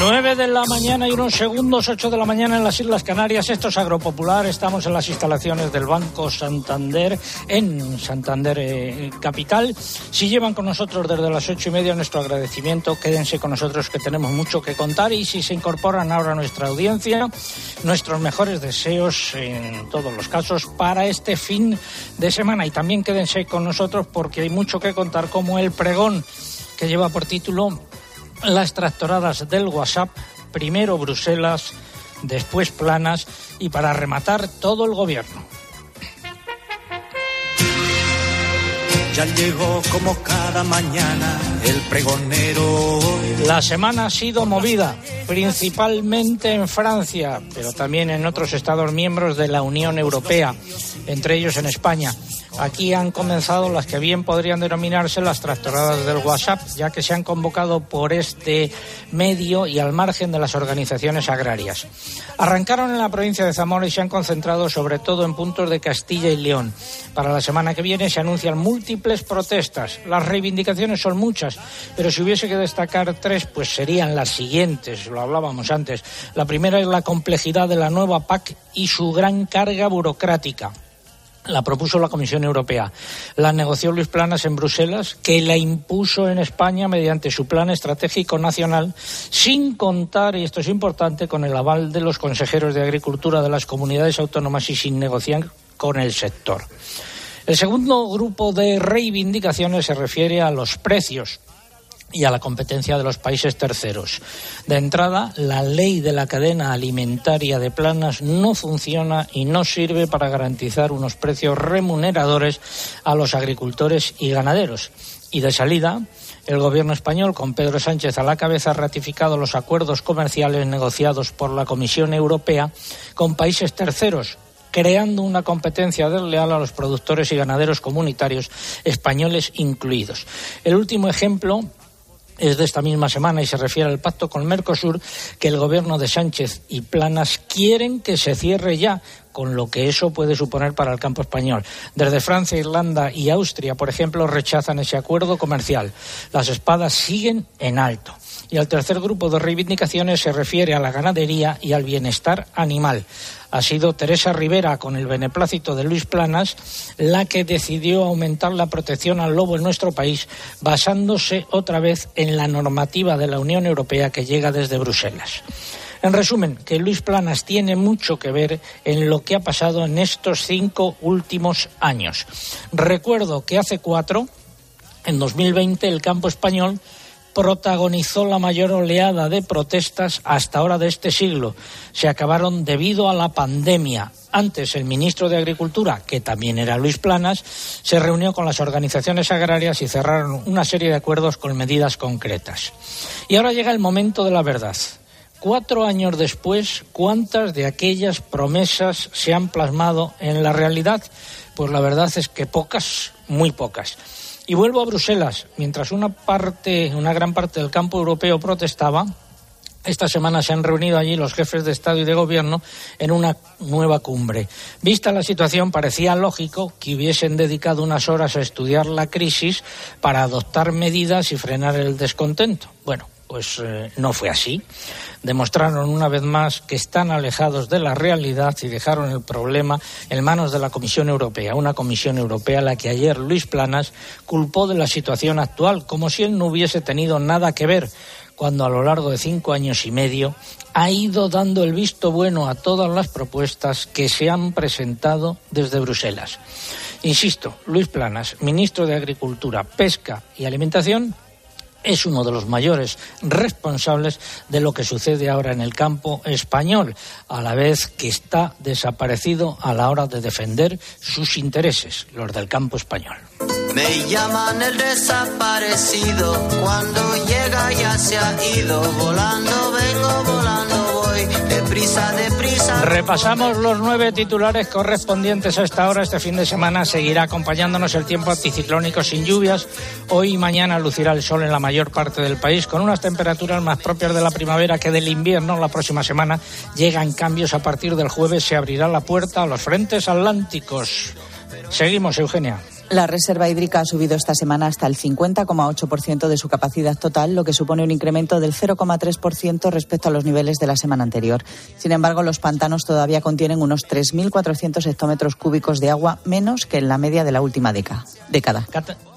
9 de la mañana y unos segundos, 8 de la mañana en las Islas Canarias. Esto es Agropopular. Estamos en las instalaciones del Banco Santander, en Santander eh, Capital. Si llevan con nosotros desde las ocho y media, nuestro agradecimiento. Quédense con nosotros que tenemos mucho que contar. Y si se incorporan ahora a nuestra audiencia, nuestros mejores deseos en todos los casos para este fin de semana. Y también quédense con nosotros porque hay mucho que contar, como el pregón que lleva por título las tractoradas del WhatsApp, primero Bruselas, después planas y para rematar todo el gobierno. Ya llegó como cada mañana el pregonero. La semana ha sido movida, principalmente en Francia, pero también en otros Estados miembros de la Unión Europea, entre ellos en España. Aquí han comenzado las que bien podrían denominarse las tractoradas del WhatsApp, ya que se han convocado por este medio y al margen de las organizaciones agrarias. Arrancaron en la provincia de Zamora y se han concentrado sobre todo en puntos de Castilla y León. Para la semana que viene se anuncian múltiples protestas. Las reivindicaciones son muchas, pero si hubiese que destacar tres, pues serían las siguientes, lo hablábamos antes. La primera es la complejidad de la nueva PAC y su gran carga burocrática la propuso la Comisión Europea. La negoció Luis Planas en Bruselas, que la impuso en España mediante su Plan Estratégico Nacional, sin contar, y esto es importante, con el aval de los consejeros de Agricultura de las comunidades autónomas y sin negociar con el sector. El segundo grupo de reivindicaciones se refiere a los precios y a la competencia de los países terceros. De entrada, la ley de la cadena alimentaria de planas no funciona y no sirve para garantizar unos precios remuneradores a los agricultores y ganaderos. Y de salida, el gobierno español, con Pedro Sánchez a la cabeza, ha ratificado los acuerdos comerciales negociados por la Comisión Europea con países terceros, creando una competencia desleal a los productores y ganaderos comunitarios españoles incluidos. El último ejemplo es de esta misma semana y se refiere al pacto con Mercosur que el gobierno de Sánchez y Planas quieren que se cierre ya con lo que eso puede suponer para el campo español. Desde Francia, Irlanda y Austria, por ejemplo, rechazan ese acuerdo comercial. Las espadas siguen en alto. Y el tercer grupo de reivindicaciones se refiere a la ganadería y al bienestar animal. Ha sido Teresa Rivera, con el beneplácito de Luis Planas, la que decidió aumentar la protección al lobo en nuestro país, basándose otra vez en la normativa de la Unión Europea que llega desde Bruselas. En resumen, que Luis Planas tiene mucho que ver en lo que ha pasado en estos cinco últimos años. Recuerdo que hace cuatro, en 2020, el campo español protagonizó la mayor oleada de protestas hasta ahora de este siglo. Se acabaron debido a la pandemia. Antes, el ministro de Agricultura, que también era Luis Planas, se reunió con las organizaciones agrarias y cerraron una serie de acuerdos con medidas concretas. Y ahora llega el momento de la verdad. Cuatro años después, ¿cuántas de aquellas promesas se han plasmado en la realidad? Pues la verdad es que pocas, muy pocas. Y vuelvo a Bruselas. Mientras una parte, una gran parte del campo europeo protestaba, esta semana se han reunido allí los jefes de Estado y de Gobierno en una nueva cumbre. Vista la situación, parecía lógico que hubiesen dedicado unas horas a estudiar la crisis para adoptar medidas y frenar el descontento. Bueno, pues eh, no fue así. Demostraron una vez más que están alejados de la realidad y dejaron el problema en manos de la Comisión Europea, una Comisión Europea a la que ayer Luis Planas culpó de la situación actual, como si él no hubiese tenido nada que ver, cuando a lo largo de cinco años y medio ha ido dando el visto bueno a todas las propuestas que se han presentado desde Bruselas. Insisto, Luis Planas, ministro de Agricultura, Pesca y Alimentación, es uno de los mayores responsables de lo que sucede ahora en el campo español, a la vez que está desaparecido a la hora de defender sus intereses, los del campo español. Me llaman el desaparecido, cuando llega ya se ha ido, volando vengo, volando deprisa, deprisa. Repasamos los nueve titulares correspondientes a esta hora. Este fin de semana seguirá acompañándonos el tiempo anticiclónico sin lluvias. Hoy y mañana lucirá el sol en la mayor parte del país, con unas temperaturas más propias de la primavera que del invierno. La próxima semana llegan cambios. A partir del jueves se abrirá la puerta a los frentes atlánticos. Seguimos, Eugenia. La reserva hídrica ha subido esta semana hasta el 50,8% de su capacidad total, lo que supone un incremento del 0,3% respecto a los niveles de la semana anterior. Sin embargo, los pantanos todavía contienen unos 3.400 hectómetros cúbicos de agua menos que en la media de la última década.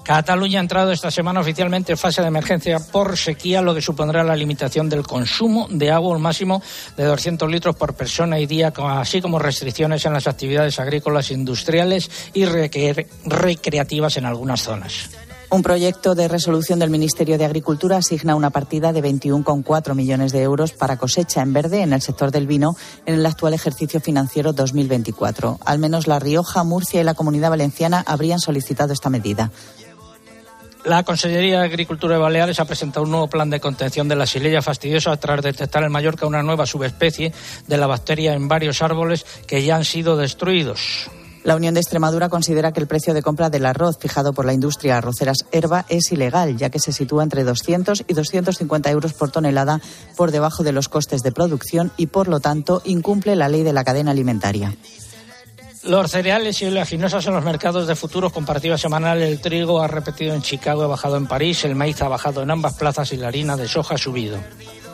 Cataluña ha entrado esta semana oficialmente en fase de emergencia por sequía, lo que supondrá la limitación del consumo de agua, un máximo de 200 litros por persona y día, así como restricciones en las actividades agrícolas, industriales y recreativas en algunas zonas. Un proyecto de resolución del Ministerio de Agricultura asigna una partida de 21,4 millones de euros para cosecha en verde en el sector del vino en el actual ejercicio financiero 2024. Al menos La Rioja, Murcia y la Comunidad Valenciana habrían solicitado esta medida. La Consellería de Agricultura de Baleares ha presentado un nuevo plan de contención de la silella fastidiosa tras detectar en Mallorca una nueva subespecie de la bacteria en varios árboles que ya han sido destruidos. La Unión de Extremadura considera que el precio de compra del arroz fijado por la industria arroceras Herba es ilegal, ya que se sitúa entre 200 y 250 euros por tonelada por debajo de los costes de producción y, por lo tanto, incumple la ley de la cadena alimentaria. Los cereales y oleaginosas en los mercados de futuros comparativa semanal. El trigo ha repetido en Chicago, ha bajado en París, el maíz ha bajado en ambas plazas y la harina de soja ha subido.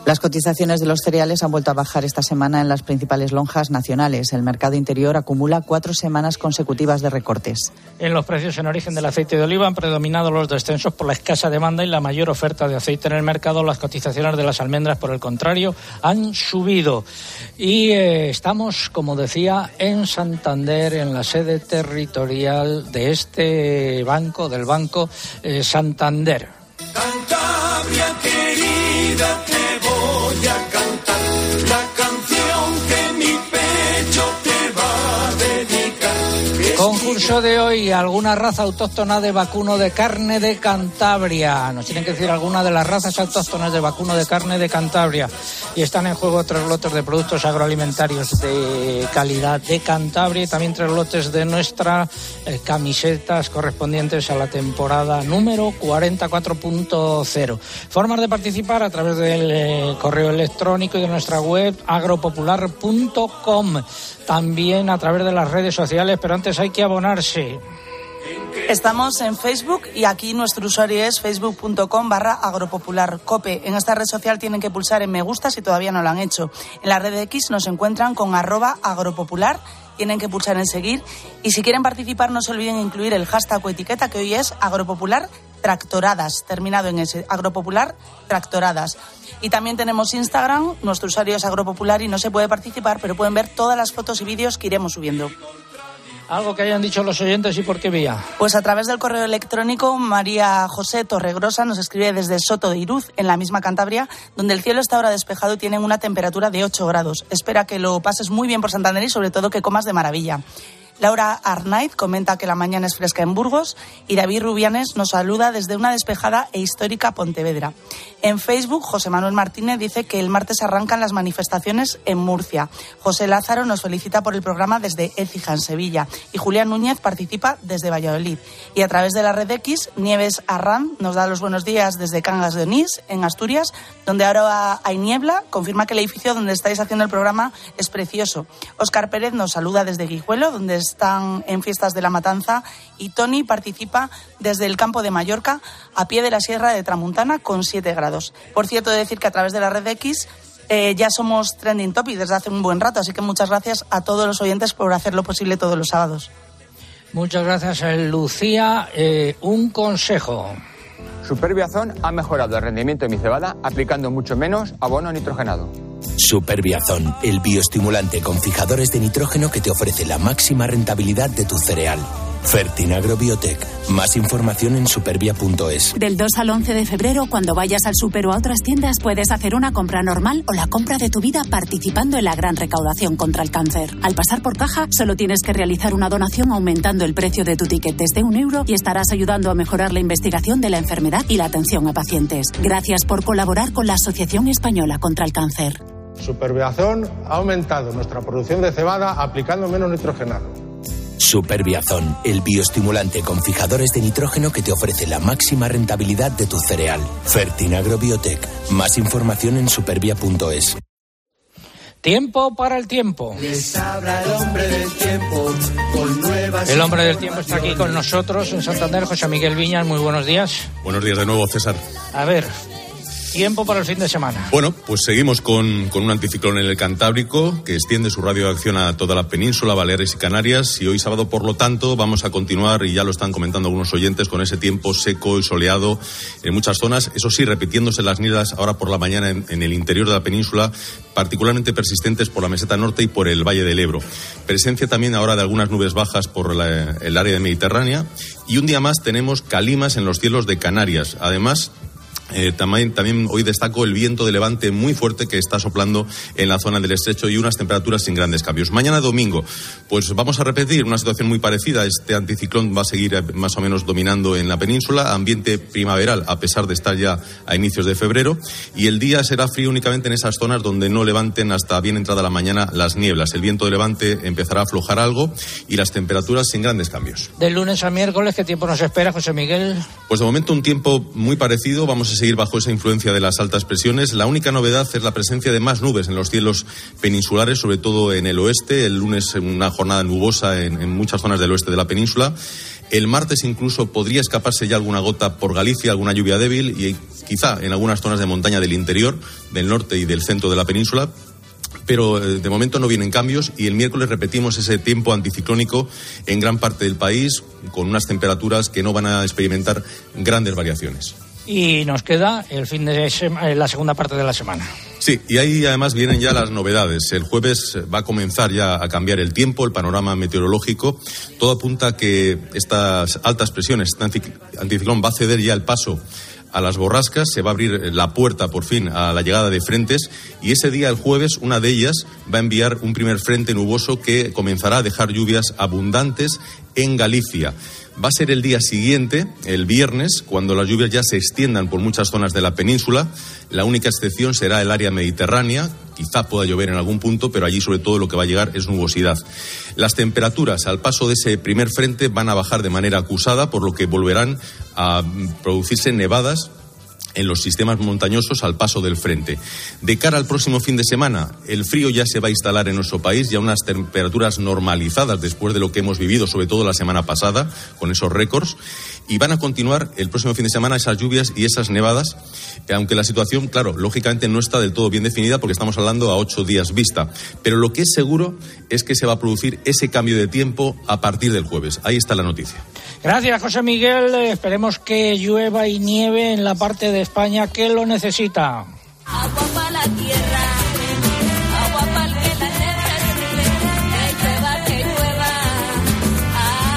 Las cotizaciones de los cereales han vuelto a bajar esta semana en las principales lonjas nacionales. El mercado interior acumula cuatro semanas consecutivas de recortes. En los precios en origen del aceite de oliva han predominado los descensos por la escasa demanda y la mayor oferta de aceite en el mercado. Las cotizaciones de las almendras, por el contrario, han subido. Y eh, estamos, como decía, en Santander, en la sede territorial de este banco, del Banco eh, Santander. querida, voy a Concurso de hoy, alguna raza autóctona de vacuno de carne de Cantabria. Nos tienen que decir alguna de las razas autóctonas de vacuno de carne de Cantabria. Y están en juego tres lotes de productos agroalimentarios de calidad de Cantabria y también tres lotes de nuestras eh, camisetas correspondientes a la temporada número 44.0. Formas de participar a través del eh, correo electrónico y de nuestra web agropopular.com. También a través de las redes sociales, pero antes hay que Estamos en Facebook y aquí nuestro usuario es facebook.com barra agropopularcope. En esta red social tienen que pulsar en me gusta si todavía no lo han hecho. En la red X nos encuentran con arroba agropopular tienen que pulsar en seguir y si quieren participar no se olviden incluir el hashtag o etiqueta que hoy es agropopular tractoradas, terminado en ese agropopular tractoradas. Y también tenemos Instagram, nuestro usuario es agropopular y no se puede participar, pero pueden ver todas las fotos y vídeos que iremos subiendo. Algo que hayan dicho los oyentes y por qué vía. Pues a través del correo electrónico, María José Torregrosa nos escribe desde Soto de Iruz, en la misma Cantabria, donde el cielo está ahora despejado y tienen una temperatura de 8 grados. Espera que lo pases muy bien por Santander y sobre todo que comas de maravilla. Laura Arnaiz comenta que la mañana es fresca en Burgos y David Rubianes nos saluda desde una despejada e histórica Pontevedra. En Facebook, José Manuel Martínez dice que el martes arrancan las manifestaciones en Murcia. José Lázaro nos felicita por el programa desde Écija, en Sevilla. Y Julián Núñez participa desde Valladolid. Y a través de la red X, Nieves Arran nos da los buenos días desde Cangas de Onís, en Asturias, donde ahora hay niebla. Confirma que el edificio donde estáis haciendo el programa es precioso. Óscar Pérez nos saluda desde Guijuelo, donde están en fiestas de la matanza. Y Tony participa desde el campo de Mallorca, a pie de la Sierra de Tramuntana, con 7 grados. Por cierto, de decir que a través de la red X eh, ya somos trending topic desde hace un buen rato, así que muchas gracias a todos los oyentes por hacer lo posible todos los sábados. Muchas gracias, Lucía. Eh, un consejo. Superbiazón ha mejorado el rendimiento de mi cebada aplicando mucho menos abono nitrogenado. Superbiazón, el bioestimulante con fijadores de nitrógeno que te ofrece la máxima rentabilidad de tu cereal. Fertinagrobiotec. Más información en supervia.es. Del 2 al 11 de febrero, cuando vayas al super o a otras tiendas, puedes hacer una compra normal o la compra de tu vida participando en la gran recaudación contra el cáncer. Al pasar por caja, solo tienes que realizar una donación aumentando el precio de tu ticket desde un euro y estarás ayudando a mejorar la investigación de la enfermedad y la atención a pacientes. Gracias por colaborar con la Asociación Española contra el Cáncer. Superviazón ha aumentado nuestra producción de cebada aplicando menos nitrogenado Superbiazón, el bioestimulante con fijadores de nitrógeno que te ofrece la máxima rentabilidad de tu cereal. Fertinagrobiotec. Más información en supervia.es. Tiempo para el tiempo. el hombre del tiempo El hombre del tiempo está aquí con nosotros en Santander, José Miguel Viñas. Muy buenos días. Buenos días de nuevo, César. A ver, Tiempo para el fin de semana. Bueno, pues seguimos con, con, un anticiclón en el Cantábrico que extiende su radio de acción a toda la península, Baleares y Canarias. Y hoy sábado, por lo tanto, vamos a continuar, y ya lo están comentando algunos oyentes, con ese tiempo seco y soleado en muchas zonas. Eso sí, repitiéndose las nieblas ahora por la mañana en, el interior de la península, particularmente persistentes por la meseta norte y por el Valle del Ebro. Presencia también ahora de algunas nubes bajas por el área de Mediterránea. Y un día más tenemos calimas en los cielos de Canarias. Además, eh, también, también, hoy destaco el viento de levante muy fuerte que está soplando en la zona del estrecho y unas temperaturas sin grandes cambios. Mañana domingo, pues vamos a repetir una situación muy parecida. Este anticiclón va a seguir eh, más o menos dominando en la península, ambiente primaveral a pesar de estar ya a inicios de febrero. Y el día será frío únicamente en esas zonas donde no levanten hasta bien entrada la mañana las nieblas. El viento de levante empezará a aflojar algo y las temperaturas sin grandes cambios. De lunes a miércoles, ¿qué tiempo nos espera, José Miguel? Pues de momento un tiempo muy parecido. Vamos a seguir bajo esa influencia de las altas presiones. La única novedad es la presencia de más nubes en los cielos peninsulares, sobre todo en el oeste. El lunes una jornada nubosa en, en muchas zonas del oeste de la península. El martes incluso podría escaparse ya alguna gota por Galicia, alguna lluvia débil y quizá en algunas zonas de montaña del interior, del norte y del centro de la península, pero eh, de momento no vienen cambios y el miércoles repetimos ese tiempo anticiclónico en gran parte del país con unas temperaturas que no van a experimentar grandes variaciones. Y nos queda el fin de semana, la segunda parte de la semana. Sí, y ahí además vienen ya las novedades. El jueves va a comenzar ya a cambiar el tiempo, el panorama meteorológico. Todo apunta a que estas altas presiones, este anticiclón va a ceder ya el paso a las borrascas, se va a abrir la puerta por fin a la llegada de frentes y ese día, el jueves, una de ellas va a enviar un primer frente nuboso que comenzará a dejar lluvias abundantes en Galicia. Va a ser el día siguiente, el viernes, cuando las lluvias ya se extiendan por muchas zonas de la península. La única excepción será el área mediterránea. Quizá pueda llover en algún punto, pero allí sobre todo lo que va a llegar es nubosidad. Las temperaturas al paso de ese primer frente van a bajar de manera acusada, por lo que volverán a producirse nevadas en los sistemas montañosos al paso del frente. De cara al próximo fin de semana, el frío ya se va a instalar en nuestro país, ya unas temperaturas normalizadas después de lo que hemos vivido, sobre todo la semana pasada, con esos récords, y van a continuar el próximo fin de semana esas lluvias y esas nevadas, aunque la situación, claro, lógicamente no está del todo bien definida porque estamos hablando a ocho días vista, pero lo que es seguro es que se va a producir ese cambio de tiempo a partir del jueves. Ahí está la noticia. Gracias, José Miguel. Esperemos que llueva y nieve en la parte de España que lo necesita. Agua para la tierra, agua para el que la que llueva, que llueva,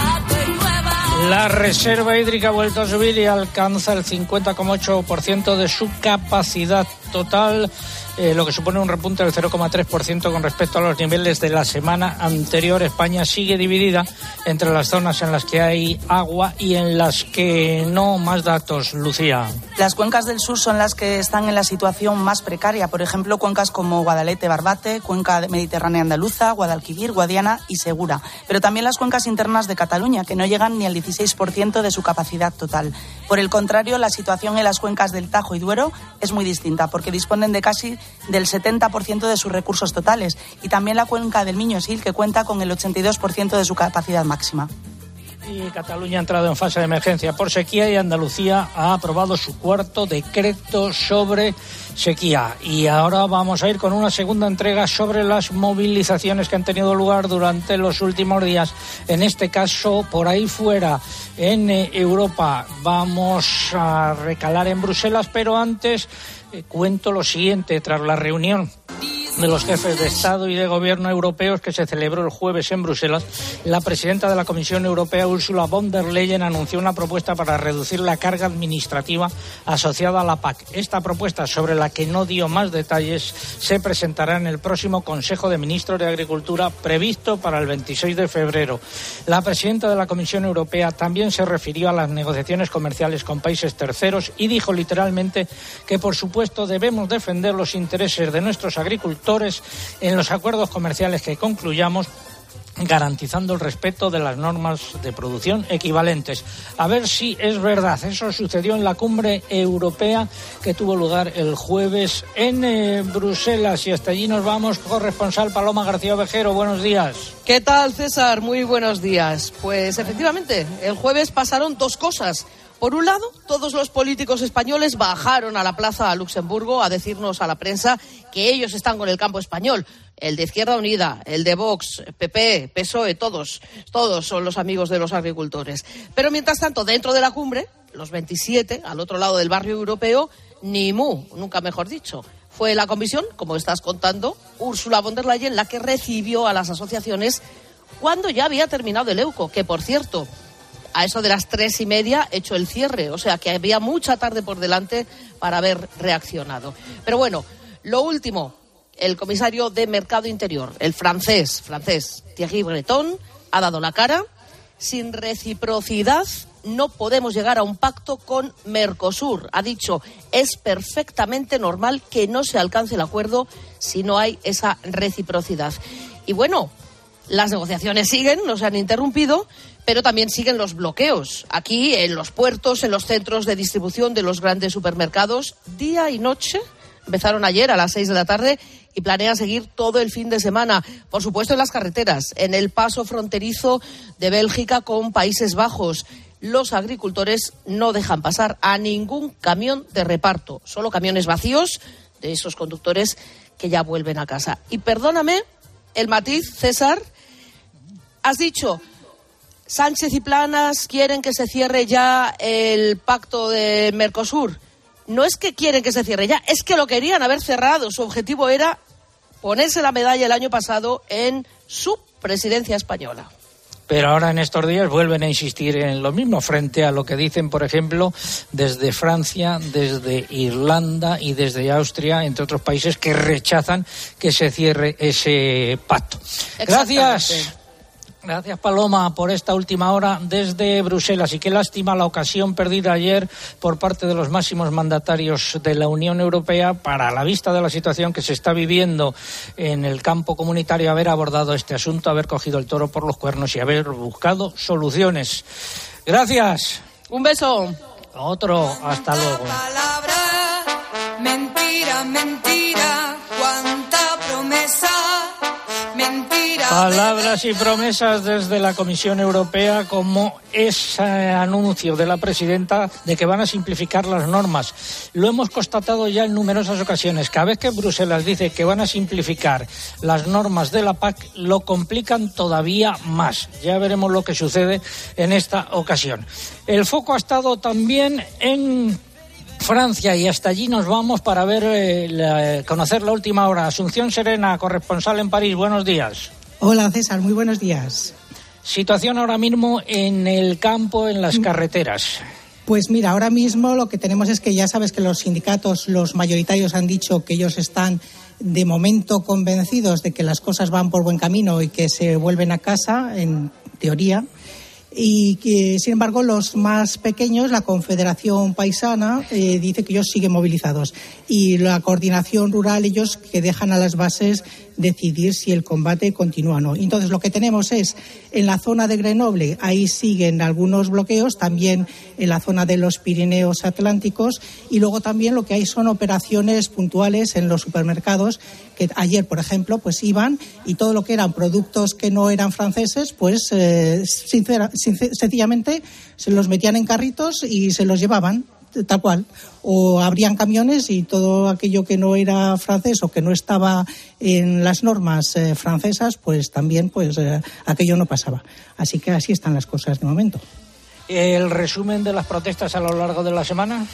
agua llueva. La reserva hídrica ha vuelto a subir y alcanza el 50,8% de su capacidad total. Eh, lo que supone un repunte del 0,3% con respecto a los niveles de la semana anterior. España sigue dividida entre las zonas en las que hay agua y en las que no. Más datos, Lucía. Las cuencas del sur son las que están en la situación más precaria. Por ejemplo, cuencas como Guadalete, Barbate, cuenca mediterránea andaluza, Guadalquivir, Guadiana y Segura. Pero también las cuencas internas de Cataluña, que no llegan ni al 16% de su capacidad total. Por el contrario, la situación en las cuencas del Tajo y Duero es muy distinta, porque disponen de casi del 70% de sus recursos totales y también la cuenca del Miño-Sil que cuenta con el 82% de su capacidad máxima. Y Cataluña ha entrado en fase de emergencia por sequía y Andalucía ha aprobado su cuarto decreto sobre sequía. Y ahora vamos a ir con una segunda entrega sobre las movilizaciones que han tenido lugar durante los últimos días. En este caso, por ahí fuera, en eh, Europa, vamos a recalar en Bruselas, pero antes cuento lo siguiente. Tras la reunión de los jefes de Estado y de Gobierno europeos que se celebró el jueves en Bruselas, la presidenta de la Comisión Europea, Ursula von der Leyen, anunció una propuesta para reducir la carga administrativa asociada a la PAC. Esta propuesta, sobre la que no dio más detalles, se presentará en el próximo Consejo de Ministros de Agricultura previsto para el 26 de febrero. La presidenta de la Comisión Europea también se refirió a las negociaciones comerciales con países terceros y dijo literalmente que, por supuesto, debemos defender los intereses de nuestros agricultores en los acuerdos comerciales que concluyamos garantizando el respeto de las normas de producción equivalentes. A ver si es verdad. Eso sucedió en la cumbre europea que tuvo lugar el jueves en eh, Bruselas y hasta allí nos vamos. Corresponsal Paloma García Ovejero, buenos días. ¿Qué tal, César? Muy buenos días. Pues efectivamente, el jueves pasaron dos cosas. Por un lado, todos los políticos españoles bajaron a la plaza a Luxemburgo a decirnos a la prensa que ellos están con el campo español. El de Izquierda Unida, el de Vox, PP, PSOE, todos, todos son los amigos de los agricultores. Pero mientras tanto, dentro de la cumbre, los 27, al otro lado del barrio europeo, ni mu, nunca mejor dicho. Fue la comisión, como estás contando, Úrsula von der Leyen, la que recibió a las asociaciones cuando ya había terminado el EUCO, que por cierto, a eso de las tres y media hecho el cierre, o sea que había mucha tarde por delante para haber reaccionado. Pero bueno, lo último, el comisario de Mercado Interior, el francés, francés Thierry Breton, ha dado la cara. Sin reciprocidad no podemos llegar a un pacto con Mercosur. Ha dicho, es perfectamente normal que no se alcance el acuerdo si no hay esa reciprocidad. Y bueno, las negociaciones siguen, no se han interrumpido, pero también siguen los bloqueos. Aquí, en los puertos, en los centros de distribución de los grandes supermercados, día y noche. Empezaron ayer a las seis de la tarde y planean seguir todo el fin de semana. Por supuesto, en las carreteras, en el paso fronterizo de Bélgica con Países Bajos. Los agricultores no dejan pasar a ningún camión de reparto, solo camiones vacíos de esos conductores que ya vuelven a casa. Y perdóname el matiz, César, has dicho Sánchez y Planas quieren que se cierre ya el pacto de Mercosur. No es que quieren que se cierre ya, es que lo querían haber cerrado. Su objetivo era ponerse la medalla el año pasado en su presidencia española. Pero ahora en estos días vuelven a insistir en lo mismo frente a lo que dicen, por ejemplo, desde Francia, desde Irlanda y desde Austria, entre otros países que rechazan que se cierre ese pacto. Gracias. Gracias, Paloma, por esta última hora desde Bruselas. Y qué lástima la ocasión perdida ayer por parte de los máximos mandatarios de la Unión Europea para, a la vista de la situación que se está viviendo en el campo comunitario, haber abordado este asunto, haber cogido el toro por los cuernos y haber buscado soluciones. Gracias. Un beso. Otro. Hasta luego. Mentira, mentira, Palabras y promesas desde la Comisión Europea como ese anuncio de la presidenta de que van a simplificar las normas. Lo hemos constatado ya en numerosas ocasiones. Cada vez que Bruselas dice que van a simplificar las normas de la PAC, lo complican todavía más. Ya veremos lo que sucede en esta ocasión. El foco ha estado también en Francia y hasta allí nos vamos para ver eh, conocer la última hora. Asunción Serena, corresponsal en París. Buenos días. Hola César, muy buenos días. Situación ahora mismo en el campo, en las carreteras. Pues mira, ahora mismo lo que tenemos es que ya sabes que los sindicatos, los mayoritarios han dicho que ellos están de momento convencidos de que las cosas van por buen camino y que se vuelven a casa, en teoría. Y que, sin embargo, los más pequeños, la Confederación Paisana, eh, dice que ellos siguen movilizados. Y la Coordinación Rural, ellos que dejan a las bases decidir si el combate continúa o no. Entonces, lo que tenemos es en la zona de Grenoble, ahí siguen algunos bloqueos, también en la zona de los Pirineos Atlánticos, y luego también lo que hay son operaciones puntuales en los supermercados, que ayer, por ejemplo, pues iban y todo lo que eran productos que no eran franceses, pues eh, sincera- since- sencillamente se los metían en carritos y se los llevaban tal cual. O abrían camiones y todo aquello que no era francés o que no estaba en las normas eh, francesas, pues también pues eh, aquello no pasaba. Así que así están las cosas de momento. El resumen de las protestas a lo largo de la semana.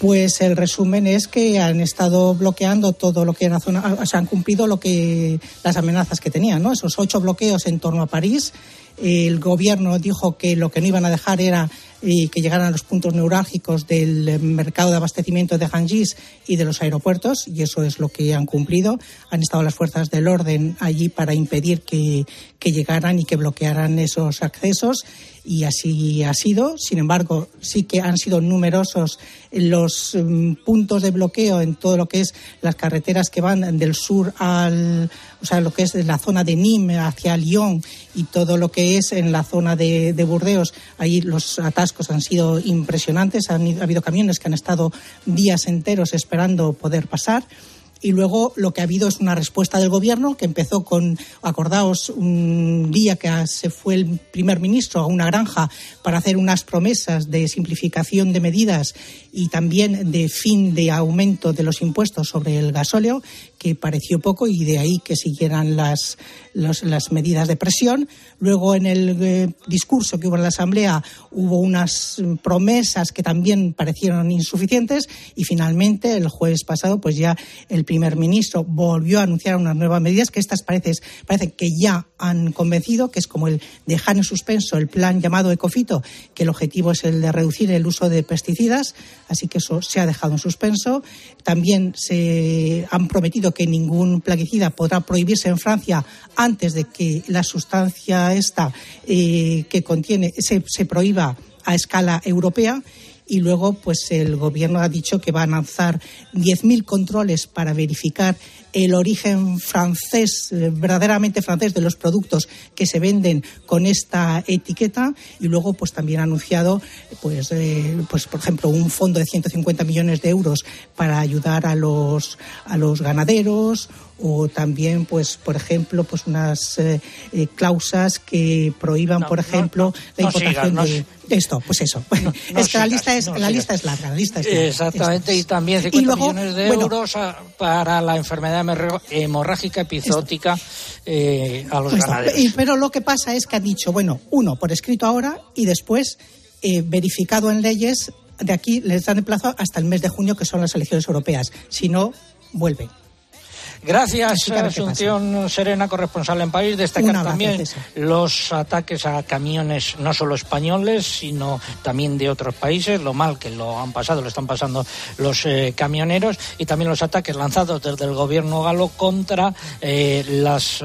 Pues el resumen es que han estado bloqueando todo lo que era zona, o sea, han cumplido lo que las amenazas que tenían, ¿no? Esos ocho bloqueos en torno a París. El gobierno dijo que lo que no iban a dejar era y que llegaran a los puntos neurálgicos del eh, mercado de abastecimiento de Hangis y de los aeropuertos, y eso es lo que han cumplido. Han estado las fuerzas del orden allí para impedir que, que llegaran y que bloquearan esos accesos y así ha sido. Sin embargo, sí que han sido numerosos los mm, puntos de bloqueo en todo lo que es las carreteras que van del sur al, o sea, lo que es la zona de Nîmes hacia Lyon y todo lo que es en la zona de, de Burdeos. Ahí los atascos han sido impresionantes. Han, ha habido camiones que han estado días enteros esperando poder pasar y luego lo que ha habido es una respuesta del gobierno que empezó con, acordaos, un día que se fue el primer ministro a una granja para hacer unas promesas de simplificación de medidas y también de fin de aumento de los impuestos sobre el gasóleo, que pareció poco y de ahí que siguieran las, las medidas de presión. Luego, en el eh, discurso que hubo en la Asamblea, hubo unas promesas que también parecieron insuficientes y finalmente, el jueves pasado, pues ya el primer ministro volvió a anunciar unas nuevas medidas que estas parece, parece que ya han convencido, que es como el dejar en suspenso el plan llamado Ecofito, que el objetivo es el de reducir el uso de pesticidas, así que eso se ha dejado en suspenso. También se han prometido que ningún plaguicida podrá prohibirse en Francia antes de que la sustancia esta eh, que contiene se, se prohíba a escala europea y luego pues el gobierno ha dicho que va a lanzar 10.000 controles para verificar el origen francés, eh, verdaderamente francés, de los productos que se venden con esta etiqueta. Y luego pues también ha anunciado pues, eh, pues por ejemplo un fondo de 150 millones de euros para ayudar a los a los ganaderos. O también pues por ejemplo pues unas eh, eh, cláusulas que prohíban No, por ejemplo no, la importación de, de esto pues eso. es que la lista es la lista es larga la lista es larga. Exactamente, y también Y 50 luego, millones de bueno, euros para la enfermedad hemorrágica epizootica eh, a los Pues ganaderos. pero lo que pasa es que han dicho, bueno, uno, por escrito ahora y después eh, verificado en leyes, de aquí les dan el plazo hasta el mes de junio, que son las elecciones europeas. Si no, vuelven. Gracias, Asunción Serena, corresponsal en París. Destacar abrazo, también César. los ataques a camiones no solo españoles, sino también de otros países, lo mal que lo han pasado, lo están pasando los eh, camioneros, y también los ataques lanzados desde el gobierno galo contra eh, los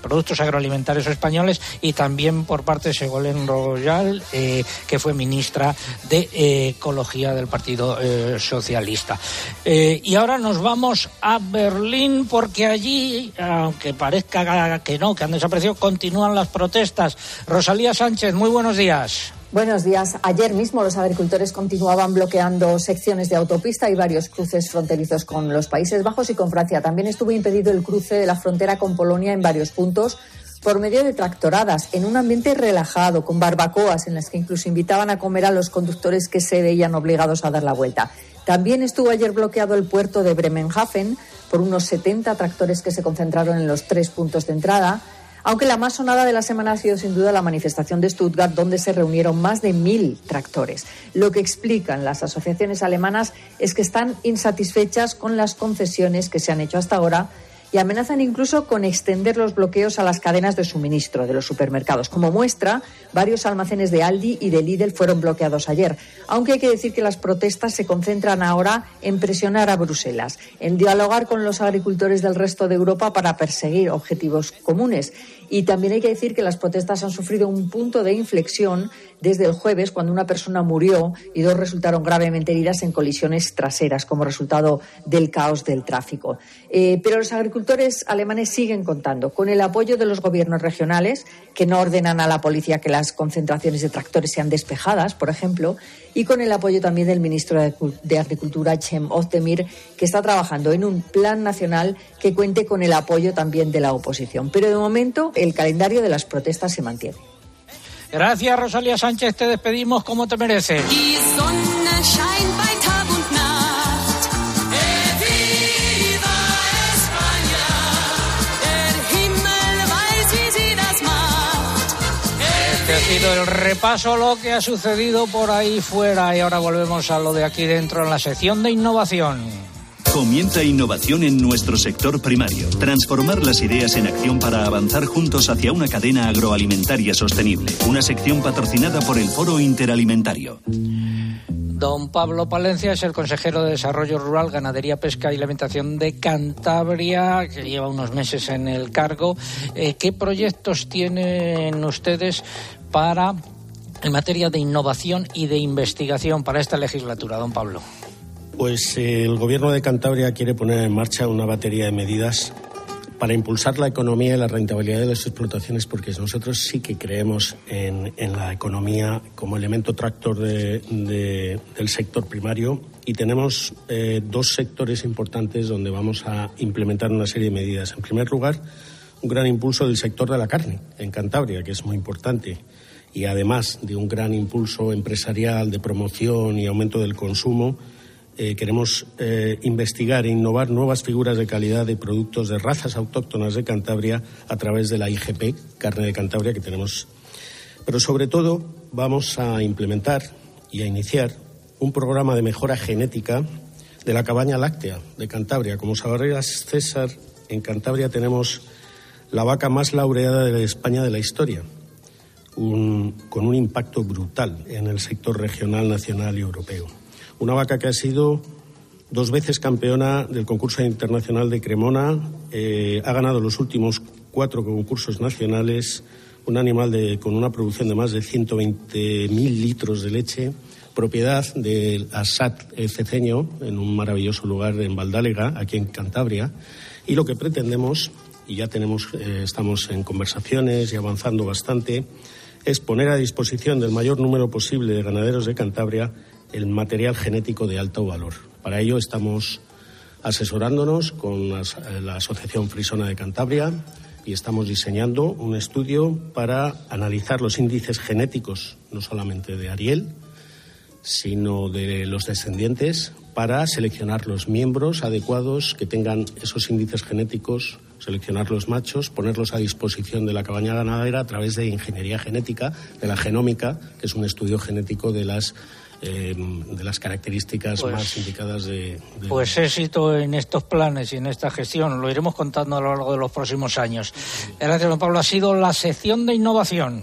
productos agroalimentarios españoles y también por parte de Segolén Royal, eh, que fue ministra de eh, Ecología del Partido eh, Socialista. Eh, y ahora nos vamos a Berlín porque allí, aunque parezca que no, que han desaparecido, continúan las protestas. Rosalía Sánchez, muy buenos días. Buenos días. Ayer mismo los agricultores continuaban bloqueando secciones de autopista y varios cruces fronterizos con los Países Bajos y con Francia. También estuvo impedido el cruce de la frontera con Polonia en varios puntos por medio de tractoradas, en un ambiente relajado, con barbacoas en las que incluso invitaban a comer a los conductores que se veían obligados a dar la vuelta. También estuvo ayer bloqueado el puerto de Bremenhaven por unos 70 tractores que se concentraron en los tres puntos de entrada. Aunque la más sonada de la semana ha sido sin duda la manifestación de Stuttgart, donde se reunieron más de mil tractores. Lo que explican las asociaciones alemanas es que están insatisfechas con las concesiones que se han hecho hasta ahora y amenazan incluso con extender los bloqueos a las cadenas de suministro de los supermercados. Como muestra, varios almacenes de Aldi y de Lidl fueron bloqueados ayer, aunque hay que decir que las protestas se concentran ahora en presionar a Bruselas, en dialogar con los agricultores del resto de Europa para perseguir objetivos comunes. Y también hay que decir que las protestas han sufrido un punto de inflexión desde el jueves, cuando una persona murió y dos resultaron gravemente heridas en colisiones traseras como resultado del caos del tráfico. Eh, pero los agricultores alemanes siguen contando con el apoyo de los gobiernos regionales, que no ordenan a la policía que las concentraciones de tractores sean despejadas, por ejemplo, y con el apoyo también del ministro de Cul- de Agricultura, Cem Özdemir, que está trabajando en un plan nacional que cuente con el apoyo también de la oposición. Pero de momento el calendario de las protestas se mantiene. Gracias, Rosalía Sánchez. Te despedimos como te mereces. Este ha sido el repaso a lo que ha sucedido por ahí fuera y ahora volvemos a lo de aquí dentro en la sección de innovación. Comienza innovación en nuestro sector primario. Transformar las ideas en acción para avanzar juntos hacia una cadena agroalimentaria sostenible. Una sección patrocinada por el Foro Interalimentario. Don Pablo Palencia es el consejero de Desarrollo Rural, Ganadería, Pesca y Alimentación de Cantabria, que lleva unos meses en el cargo. Eh, ¿Qué proyectos tienen ustedes para en materia de innovación y de investigación para esta legislatura, don Pablo? Pues eh, el Gobierno de Cantabria quiere poner en marcha una batería de medidas para impulsar la economía y la rentabilidad de las explotaciones, porque nosotros sí que creemos en, en la economía como elemento tractor de- de- del sector primario y tenemos eh, dos sectores importantes donde vamos a implementar una serie de medidas. En primer lugar, un gran impulso del sector de la carne en Cantabria, que es muy importante y además de un gran impulso empresarial de promoción y aumento del consumo, eh, queremos eh, investigar e innovar nuevas figuras de calidad de productos de razas autóctonas de Cantabria a través de la IGP, Carne de Cantabria, que tenemos. Pero sobre todo vamos a implementar y a iniciar un programa de mejora genética de la cabaña láctea de Cantabria. Como sabrás, César, en Cantabria tenemos la vaca más laureada de España de la historia con un impacto brutal en el sector regional, nacional y europeo. Una vaca que ha sido dos veces campeona del concurso internacional de Cremona, eh, ha ganado los últimos cuatro concursos nacionales, un animal de- con una producción de más de 120.000 litros de leche, propiedad del ASAT Ceceño, en un maravilloso lugar en Valdálega, aquí en Cantabria, y lo que pretendemos, y ya tenemos, eh, estamos en conversaciones y avanzando bastante, es poner a disposición del mayor número posible de ganaderos de Cantabria el material genético de alto valor. Para ello estamos asesorándonos con las- eh, la Asociación Frisona de Cantabria y estamos diseñando un estudio para analizar los índices genéticos, no solamente de Ariel, sino de los descendientes, para seleccionar los miembros adecuados que tengan esos índices genéticos, seleccionar los machos, ponerlos a disposición de la cabaña ganadera a través de ingeniería genética, de la genómica, que es un estudio genético de las, eh, de las características Pues- más indicadas de, de- Pues éxito en estos planes y en esta gestión. Lo iremos contando a lo largo de los próximos años. Gracias, don Pablo. Ha sido la sección de innovación.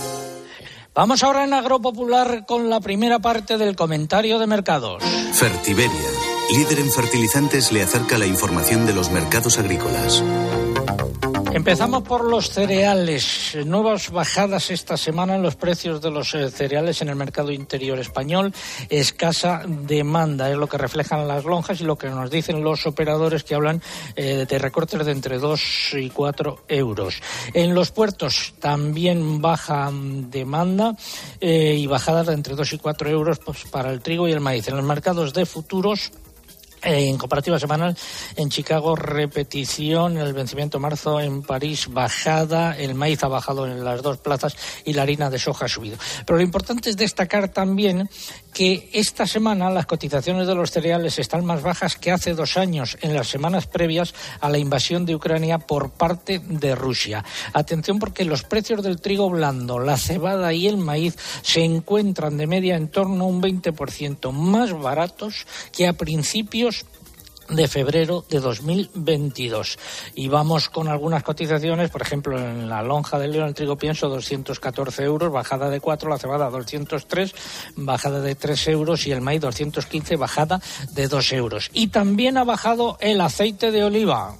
Vamos ahora en Agropopular con la primera parte del comentario de mercados. Fertiberia, líder en fertilizantes, le acerca la información de los mercados agrícolas. Empezamos por los cereales. Nuevas bajadas esta semana en los precios de los eh, cereales en el mercado interior español. Escasa demanda es lo que reflejan las lonjas y lo que nos dicen los operadores que hablan eh, de recortes de entre 2 y 4 euros. En los puertos también baja demanda eh, y bajadas de entre 2 y 4 euros pues, para el trigo y el maíz. En los mercados de futuros En comparativa semanal, en Chicago repetición, el vencimiento marzo en París bajada, el maíz ha bajado en las dos plazas y la harina de soja ha subido. Pero lo importante es destacar también que esta semana las cotizaciones de los cereales están más bajas que hace dos años, en las semanas previas a la invasión de Ucrania por parte de Rusia. Atención porque los precios del trigo blando, la cebada y el maíz se encuentran de media en torno a un 20% más baratos que a principios de febrero de 2022. Y vamos con algunas cotizaciones, por ejemplo, en la lonja del león el trigo pienso 214 euros, bajada de 4, la cebada 203, bajada de 3 euros y el maíz 215, bajada de 2 euros. Y también ha bajado el aceite de oliva.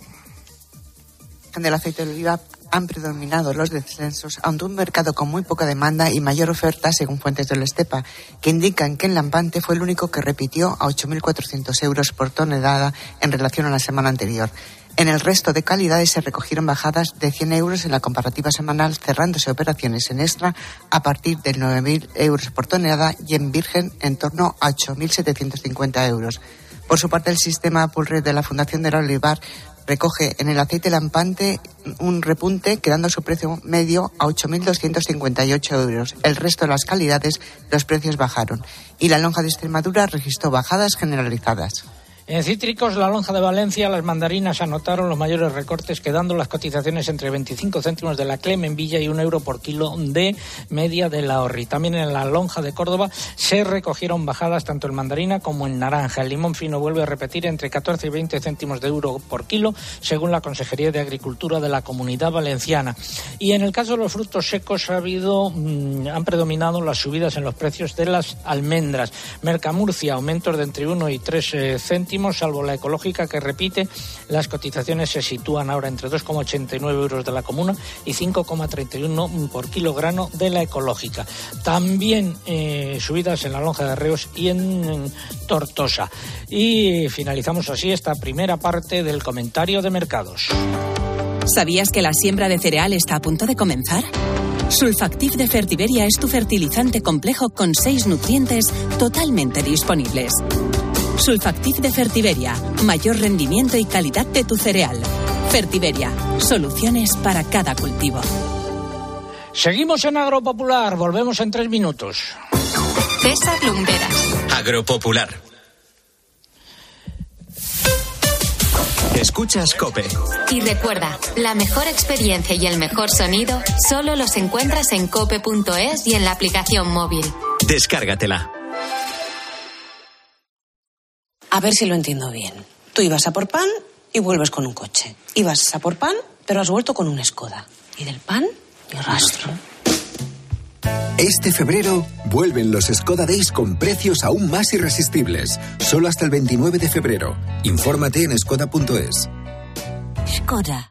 del aceite de oliva han predominado los descensos ante un mercado con muy poca demanda y mayor oferta, según fuentes de la Estepa, que indican que el lampante fue el único que repitió a 8.400 euros por tonelada en relación a la semana anterior. En el resto de calidades se recogieron bajadas de 100 euros en la comparativa semanal, cerrándose operaciones en extra a partir de 9.000 euros por tonelada y en virgen en torno a 8.750 euros. Por su parte, el sistema Pulred de la Fundación del Olivar recoge en el aceite lampante un repunte, quedando su precio medio a 8.258 euros. El resto de las calidades, los precios bajaron. Y la lonja de Extremadura registró bajadas generalizadas. En cítricos, la lonja de Valencia, las mandarinas anotaron los mayores recortes, quedando las cotizaciones entre 25 céntimos de la Clem en Villa y un euro por kilo de media de la Orri. También en la lonja de Córdoba se recogieron bajadas tanto en mandarina como en naranja. El limón fino vuelve a repetir entre 14 y 20 céntimos de euro por kilo, según la Consejería de Agricultura de la Comunidad Valenciana. Y en el caso de los frutos secos ha habido, mm, han predominado las subidas en los precios de las almendras. Mercamurcia, aumentos de entre 1 y 3 eh, salvo la ecológica que repite, las cotizaciones se sitúan ahora entre 2,89 euros de la comuna y 5,31 por kilogramo de la ecológica. También eh, subidas en la lonja de Reos y en, en Tortosa. Y finalizamos así esta primera parte del comentario de mercados. ¿Sabías que la siembra de cereal está a punto de comenzar? Sulfactiv de Fertiberia es tu fertilizante complejo con seis nutrientes totalmente disponibles. Sulfactiv de Fertiberia, mayor rendimiento y calidad de tu cereal. Fertiberia, soluciones para cada cultivo. Seguimos en Agropopular, volvemos en tres minutos. César Lumberas. Agropopular. Escuchas Cope. Y recuerda, la mejor experiencia y el mejor sonido solo los encuentras en cope.es y en la aplicación móvil. Descárgatela. A ver si lo entiendo bien. Tú ibas a por pan y vuelves con un coche. Ibas a por pan, pero has vuelto con una Skoda. Y del pan, ni rastro. Este febrero vuelven los Skoda Days con precios aún más irresistibles. Solo hasta el 29 de febrero. Infórmate en skoda.es. Skoda.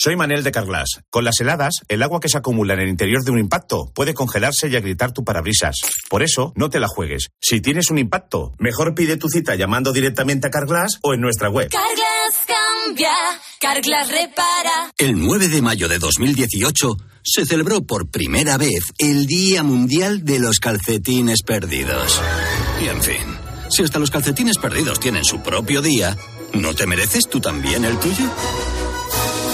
Soy Manel de Carglass. Con las heladas, el agua que se acumula en el interior de un impacto puede congelarse y agrietar tu parabrisas. Por eso, no te la juegues. Si tienes un impacto, mejor pide tu cita llamando directamente a Carglass o en nuestra web. Carglass cambia, Carglass repara. El 9 de mayo de 2018 se celebró por primera vez el Día Mundial de los Calcetines Perdidos. Y en fin, si hasta los calcetines perdidos tienen su propio día, ¿no te mereces tú también el tuyo?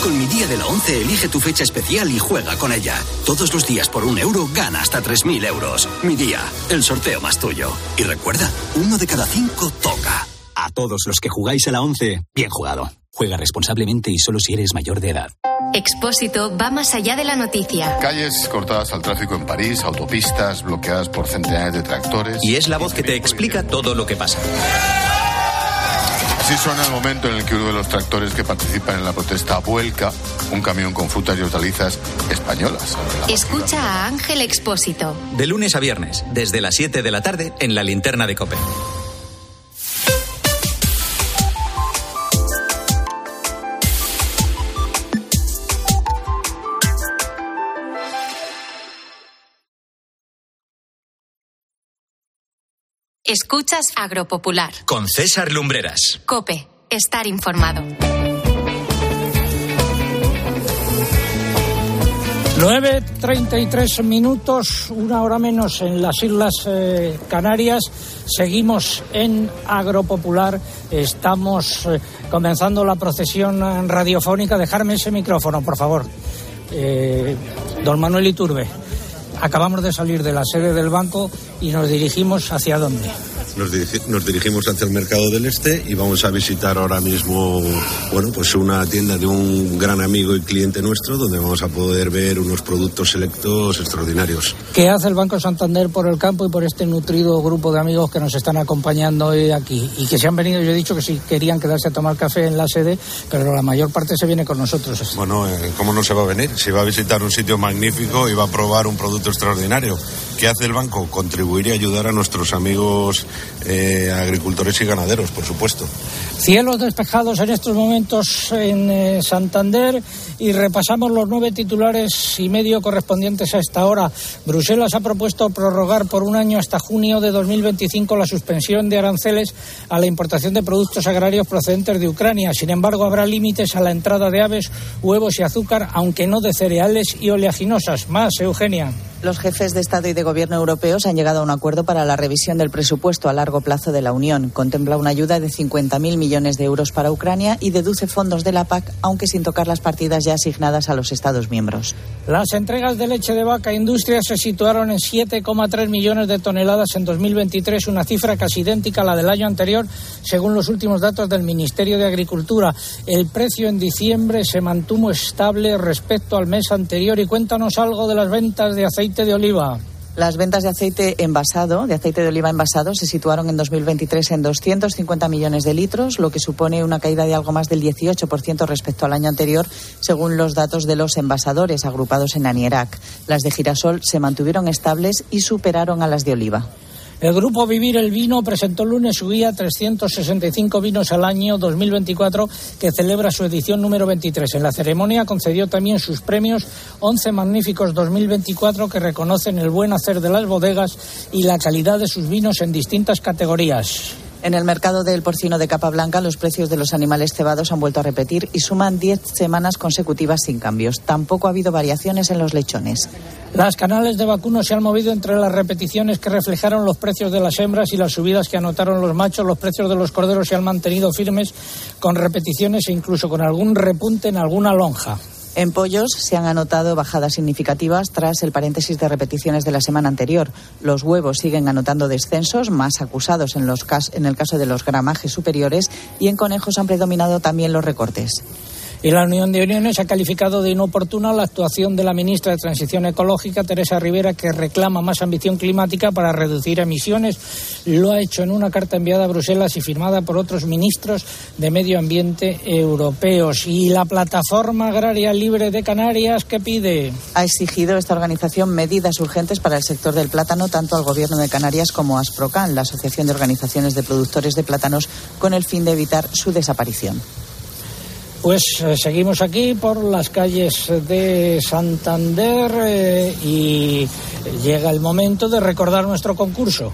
Con mi día de la 11 elige tu fecha especial y juega con ella. Todos los días por un euro gana hasta 3.000 euros. Mi día, el sorteo más tuyo. Y recuerda, uno de cada cinco toca. A todos los que jugáis a la 11, bien jugado. Juega responsablemente y solo si eres mayor de edad. Expósito va más allá de la noticia. Calles cortadas al tráfico en París, autopistas bloqueadas por centenares de tractores. Y es la voz que te explica todo lo que pasa. Así suena el momento en el que uno de los tractores que participan en la protesta vuelca un camión con frutas y hortalizas españolas. Escucha a Ángel Expósito. De lunes a viernes, desde las 7 de la tarde, en la linterna de Cope. Escuchas Agropopular. Con César Lumbreras. Cope. Estar informado. 9.33 minutos, una hora menos en las Islas eh, Canarias. Seguimos en Agropopular. Estamos eh, comenzando la procesión radiofónica. Dejarme ese micrófono, por favor. Eh, don Manuel Iturbe. Acabamos de salir de la sede del banco y nos dirigimos hacia dónde. Nos, dirigi- nos dirigimos hacia el mercado del este y vamos a visitar ahora mismo, bueno, pues una tienda de un gran amigo y cliente nuestro donde vamos a poder ver unos productos selectos extraordinarios. ¿Qué hace el Banco Santander por el campo y por este nutrido grupo de amigos que nos están acompañando hoy aquí? Y que se han venido, yo he dicho que si querían quedarse a tomar café en la sede, pero la mayor parte se viene con nosotros. Bueno, eh, ¿cómo no se va a venir? Si va a visitar un sitio magnífico y va a probar un producto extraordinario. ¿Qué hace el banco? Contribuir y ayudar a nuestros amigos eh, agricultores y ganaderos, por supuesto. Cielos despejados en estos momentos en eh, Santander y repasamos los nueve titulares y medio correspondientes a esta hora. Bruselas ha propuesto prorrogar por un año hasta junio de 2025 la suspensión de aranceles a la importación de productos agrarios procedentes de Ucrania. Sin embargo, habrá límites a la entrada de aves, huevos y azúcar, aunque no de cereales y oleaginosas. Más, Eugenia. Los jefes de Estado y de Gobierno europeos han llegado a un acuerdo para la revisión del presupuesto a largo plazo de la Unión. Contempla una ayuda de 50.000 millones de euros para Ucrania y deduce fondos de la PAC, aunque sin tocar las partidas ya asignadas a los Estados miembros. Las entregas de leche de vaca a industria se situaron en 7,3 millones de toneladas en 2023, una cifra casi idéntica a la del año anterior, según los últimos datos del Ministerio de Agricultura. El precio en diciembre se mantuvo estable respecto al mes anterior. Y cuéntanos algo de las ventas de aceite de oliva. Las ventas de aceite envasado, de aceite de oliva envasado, se situaron en 2023 en 250 millones de litros, lo que supone una caída de algo más del 18% respecto al año anterior, según los datos de los envasadores agrupados en Anierac. Las de girasol se mantuvieron estables y superaron a las de oliva. El grupo Vivir el Vino presentó el lunes su guía 365 vinos al año 2024 que celebra su edición número 23. En la ceremonia concedió también sus premios 11 magníficos 2024 que reconocen el buen hacer de las bodegas y la calidad de sus vinos en distintas categorías. En el mercado del porcino de capa blanca, los precios de los animales cebados han vuelto a repetir y suman 10 semanas consecutivas sin cambios. Tampoco ha habido variaciones en los lechones. Las canales de vacuno se han movido entre las repeticiones que reflejaron los precios de las hembras y las subidas que anotaron los machos. Los precios de los corderos se han mantenido firmes con repeticiones e incluso con algún repunte en alguna lonja. En pollos se han anotado bajadas significativas tras el paréntesis de repeticiones de la semana anterior. Los huevos siguen anotando descensos, más acusados en, los en el caso de los gramajes superiores, y en conejos han predominado también los recortes. Y la Unión de Uniones ha calificado de inoportuna la actuación de la ministra de Transición Ecológica, Teresa Rivera, que reclama más ambición climática para reducir emisiones. Lo ha hecho en una carta enviada a Bruselas y firmada por otros ministros de Medio Ambiente europeos. Y la Plataforma Agraria Libre de Canarias, ¿qué pide? Ha exigido esta organización medidas urgentes para el sector del plátano, tanto al Gobierno de Canarias como a Asprocan, la Asociación de Organizaciones de Productores de Plátanos, con el fin de evitar su desaparición. Pues eh, seguimos aquí por las calles de Santander eh, y llega el momento de recordar nuestro concurso.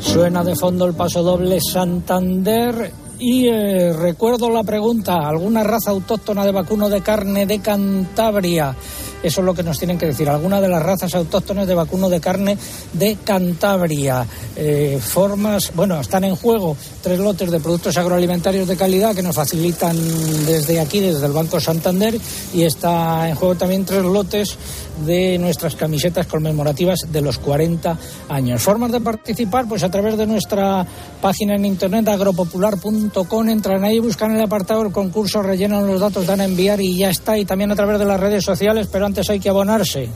Suena de fondo el paso doble Santander y eh, recuerdo la pregunta, ¿alguna raza autóctona de vacuno de carne de Cantabria? Eso es lo que nos tienen que decir. Alguna de las razas autóctonas de vacuno de carne de Cantabria. Eh, formas, bueno, están en juego tres lotes de productos agroalimentarios de calidad que nos facilitan desde aquí, desde el Banco Santander, y está en juego también tres lotes de nuestras camisetas conmemorativas de los 40 años. Formas de participar, pues a través de nuestra página en internet agropopular.com, entran ahí, buscan el apartado del concurso, rellenan los datos, dan a enviar y ya está. Y también a través de las redes sociales, pero antes hay que abonarse.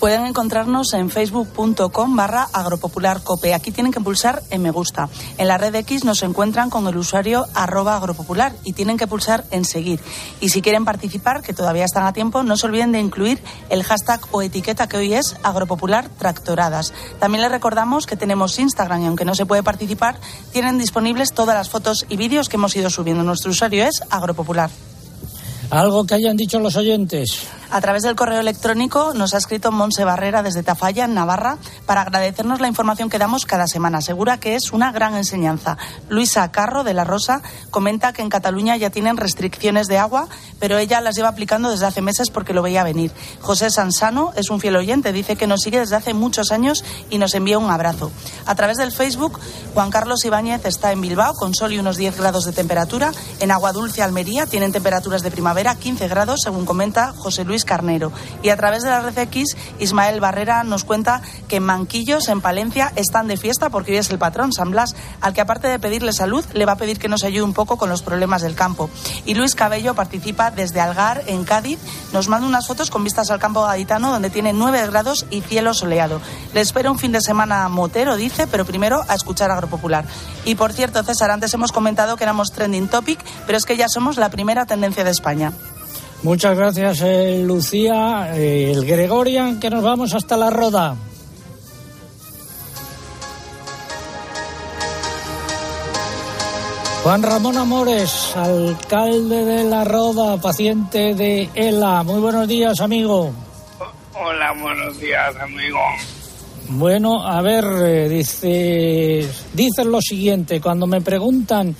Pueden encontrarnos en facebook.com barra agropopularcope. Aquí tienen que pulsar en me gusta. En la red X nos encuentran con el usuario arroba agropopular y tienen que pulsar en seguir. Y si quieren participar, que todavía están a tiempo, no se olviden de incluir el hashtag o etiqueta que hoy es agropopular tractoradas. También les recordamos que tenemos Instagram y aunque no se puede participar, tienen disponibles todas las fotos y vídeos que hemos ido subiendo. Nuestro usuario es agropopular. Algo que hayan dicho los oyentes. A través del correo electrónico nos ha escrito Monse Barrera desde Tafalla, en Navarra, para agradecernos la información que damos cada semana. Asegura que es una gran enseñanza. Luisa Carro, de La Rosa, comenta que en Cataluña ya tienen restricciones de agua, pero ella las lleva aplicando desde hace meses porque lo veía venir. José Sansano es un fiel oyente, dice que nos sigue desde hace muchos años y nos envía un abrazo. A través del Facebook, Juan Carlos Ibáñez está en Bilbao con sol y unos 10 grados de temperatura. En Agua Dulce, Almería, tienen temperaturas de primavera 15 grados, según comenta José Luis Carnero. Y a través de la red X, Ismael Barrera nos cuenta que Manquillos, en Palencia, están de fiesta porque hoy es el patrón San Blas, al que aparte de pedirle salud, le va a pedir que nos ayude un poco con los problemas del campo. Y Luis Cabello participa desde Algar, en Cádiz. Nos manda unas fotos con vistas al campo gaditano, donde tiene 9 grados y cielo soleado. Le espero un fin de semana motero, dice, pero primero a escuchar Agropopular. Y por cierto, César, antes hemos comentado que éramos trending topic, pero es que ya somos la primera tendencia de España. Muchas gracias, eh, Lucía. Eh, el Gregorian, que nos vamos hasta la roda. Juan Ramón Amores, alcalde de La Roda, paciente de ELA. Muy buenos días, amigo. Hola, buenos días, amigo. Bueno, a ver, eh, dice, dicen lo siguiente, cuando me preguntan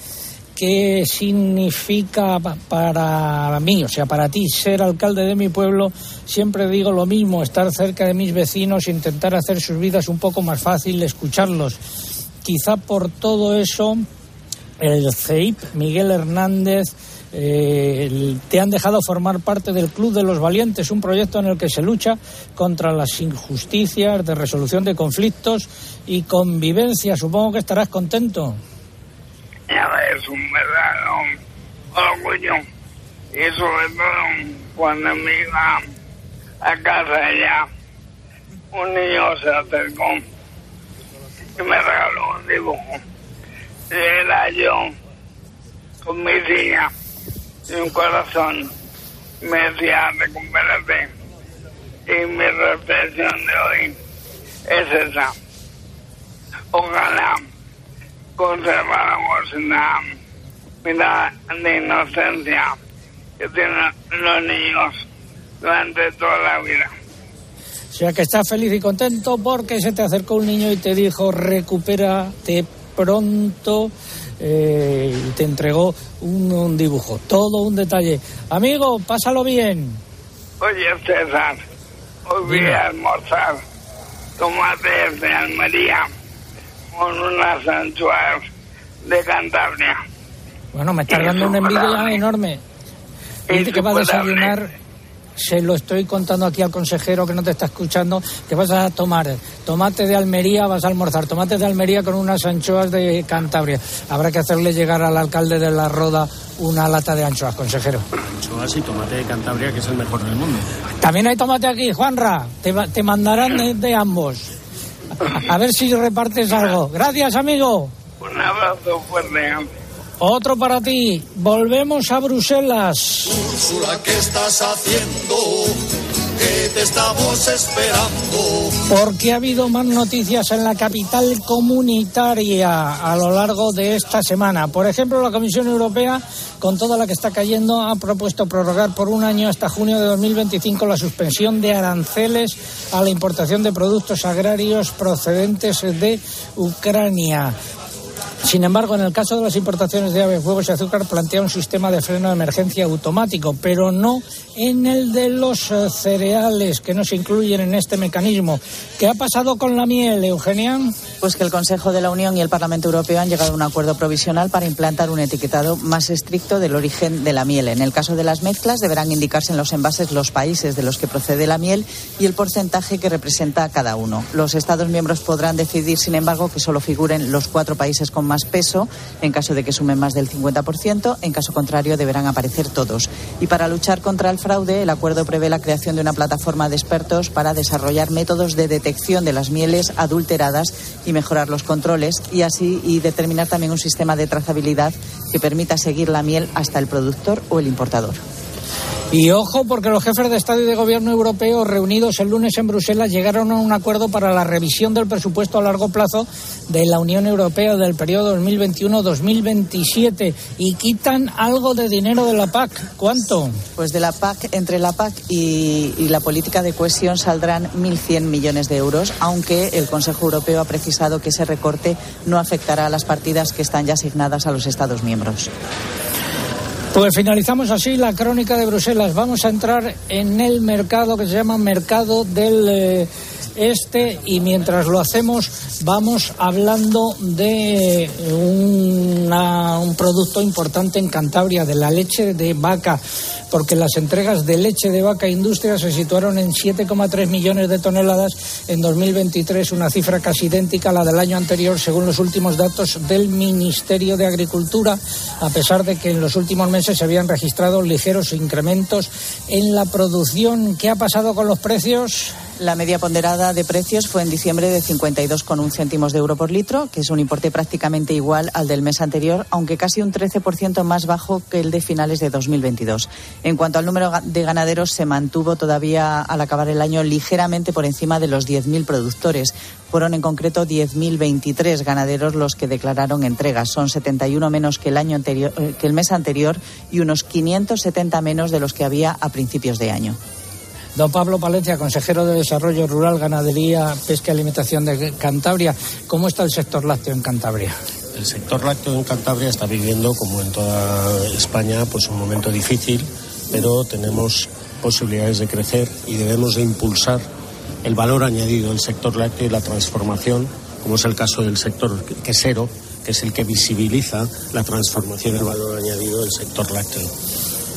qué significa pa- para mí, o sea, para ti ser alcalde de mi pueblo, siempre digo lo mismo, estar cerca de mis vecinos, intentar hacer sus vidas un poco más fácil, escucharlos. Quizá por todo eso el CEIP, Miguel Hernández, eh, te han dejado formar parte del Club de los Valientes, un proyecto en el que se lucha contra las injusticias de resolución de conflictos y convivencia. Supongo que estarás contento. Es un verdadero orgullo. Y sobre todo cuando me iba a casa ella, un niño se acercó y me regaló un dibujo. Y era yo con mi hija y un corazón. Me decía, recupérate. Y mi reflexión de hoy es esa. Ojalá conserváramos la vida de inocencia que tienen los niños durante toda la vida. O sea que estás feliz y contento porque se te acercó un niño y te dijo recupérate pronto eh, y te entregó un, un dibujo. Todo un detalle. Amigo, pásalo bien. Oye, César, hoy voy a almorzar tomates de Almería con unas anchoas de Cantabria. Bueno, me estás dando una envidia enorme. Dice que va a desayunar, se lo estoy contando aquí al consejero que no te está escuchando, que vas a tomar tomate de Almería, vas a almorzar tomate de Almería con unas anchoas de Cantabria. Habrá que hacerle llegar al alcalde de la Roda una lata de anchoas, consejero. Anchoas y tomate de Cantabria, que es el mejor del mundo. También hay tomate aquí, Juanra. Te, va- te mandarán de, de ambos. A, ver si repartes algo. Gracias, amigo. Un abrazo fuerte. Otro para ti. Volvemos a Bruselas. Úrsula, ¿qué estás haciendo? Que te estamos esperando. Porque ha habido más noticias en la capital comunitaria a lo largo de esta semana. Por ejemplo, la Comisión Europea, con toda la que está cayendo, ha propuesto prorrogar por un año hasta junio de 2025 la suspensión de aranceles a la importación de productos agrarios procedentes de Ucrania. Sin embargo, en el caso de las importaciones de aves, huevos y azúcar plantea un sistema de freno de emergencia automático, pero no en el de los eh, cereales que no se incluyen en este mecanismo. ¿Qué ha pasado con la miel, Eugenia? Pues que el Consejo de la Unión y el Parlamento Europeo han llegado a un acuerdo provisional para implantar un etiquetado más estricto del origen de la miel. En el caso de las mezclas deberán indicarse en los envases los países de los que procede la miel y el porcentaje que representa cada uno. Los Estados miembros podrán decidir, sin embargo, que solo figuren los cuatro países con más peso en caso de que sumen más del 50%. En caso contrario, deberán aparecer todos. Y para luchar contra el fraude, el acuerdo prevé la creación de una plataforma de expertos para desarrollar métodos de detección de las mieles adulteradas y mejorar los controles y así y determinar también un sistema de trazabilidad que permita seguir la miel hasta el productor o el importador. Y ojo, porque los jefes de Estado y de Gobierno europeos reunidos el lunes en Bruselas llegaron a un acuerdo para la revisión del presupuesto a largo plazo de la Unión Europea del periodo 2021-2027 y quitan algo de dinero de la PAC. ¿Cuánto? Pues de la PAC, entre la PAC y, la política de cohesión saldrán 1.100 millones de euros, aunque el Consejo Europeo ha precisado que ese recorte no afectará a las partidas que están ya asignadas a los Estados miembros. Pues finalizamos así la crónica de Bruselas. Vamos a entrar en el mercado que se llama Mercado del eh, Este y mientras lo hacemos vamos hablando de una- un producto importante en Cantabria, de la leche de vaca, porque las entregas de leche de vaca industria se situaron en 7,3 millones de toneladas en 2023, una cifra casi idéntica a la del año anterior, según los últimos datos del Ministerio de Agricultura, a pesar de que en los últimos meses se habían registrado ligeros incrementos en la producción. ¿Qué ha pasado con los precios? La media ponderada de precios fue en diciembre de 52,1 céntimos de euro por litro, que es un importe prácticamente igual al del mes anterior, aunque casi un 13% más bajo que el de finales de 2022. En cuanto al número de ganaderos, se mantuvo todavía al acabar el año ligeramente por encima de los 10.000 productores. Fueron en concreto 10.023 ganaderos los que declararon entregas. Son 71 menos que el, año anterior, eh, que el mes anterior y unos 570 menos de los que había a principios de año. Don Pablo Palencia, consejero de Desarrollo Rural, Ganadería, Pesca y Alimentación de Cantabria. ¿Cómo está el sector lácteo en Cantabria? El sector lácteo en Cantabria está viviendo, como en toda España, pues un momento difícil, pero tenemos posibilidades de crecer y debemos de impulsar el valor añadido del sector lácteo y la transformación, como es el caso del sector quesero, que es el que visibiliza la transformación y el valor añadido del sector lácteo.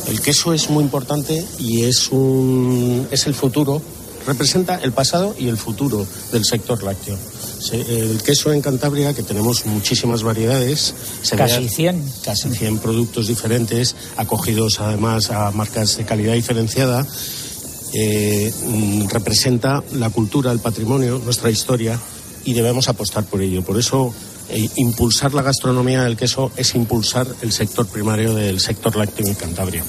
El queso es muy importante y es, un, es el futuro, representa el pasado y el futuro del sector lácteo. El queso en Cantabria, que tenemos muchísimas variedades, se Casi vea- 100. casi 100 productos diferentes, acogidos además a marcas de calidad diferenciada, eh, mm, representa la cultura, el patrimonio, nuestra historia y debemos apostar por ello. Por eso, eh, impulsar la gastronomía del queso es impulsar el sector primario del sector lácteo en Cantabria.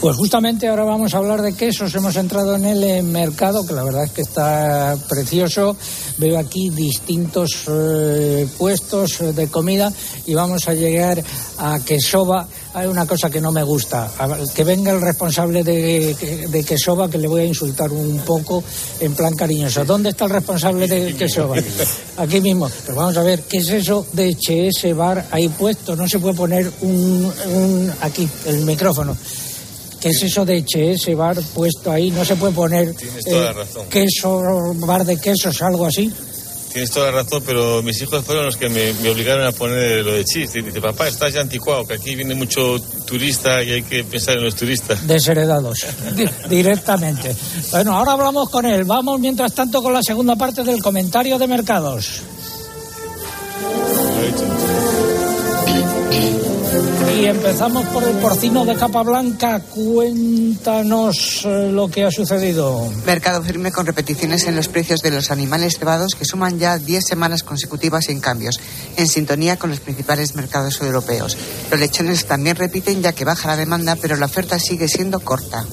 Pues justamente ahora vamos a hablar de quesos. Hemos entrado en el eh, mercado, que la verdad es que está precioso. Veo aquí distintos eh, puestos eh, de comida y vamos a llegar a Quesoba. Hay una cosa que no me gusta. Que venga el responsable de, de Quesoba, que le voy a insultar un poco en plan cariñoso. ¿Dónde está el responsable de Quesoba? Aquí mismo. Pero vamos a ver, ¿qué es eso de HS Bar ahí puesto? No se puede poner un, un- aquí, el micrófono. ¿Qué es eso de HS bar puesto ahí? No se puede poner Tienes toda la eh, razón. queso, bar de quesos, algo así. Tienes toda la razón, pero mis hijos fueron los que me, me obligaron a poner lo de chis. Y dice, papá, estás ya anticuado, que aquí viene mucho turista y hay que pensar en los turistas. Desheredados, di- directamente. Bueno, ahora hablamos con él. Vamos, mientras tanto, con la segunda parte del comentario de mercados. Y empezamos por el porcino de capa blanca. Cuéntanos eh, lo que ha sucedido. Mercado firme con repeticiones en los precios de los animales cebados que suman ya 10 semanas consecutivas sin cambios, en sintonía con los principales mercados europeos. Los lechones también repiten ya que baja la demanda, pero la oferta sigue siendo corta.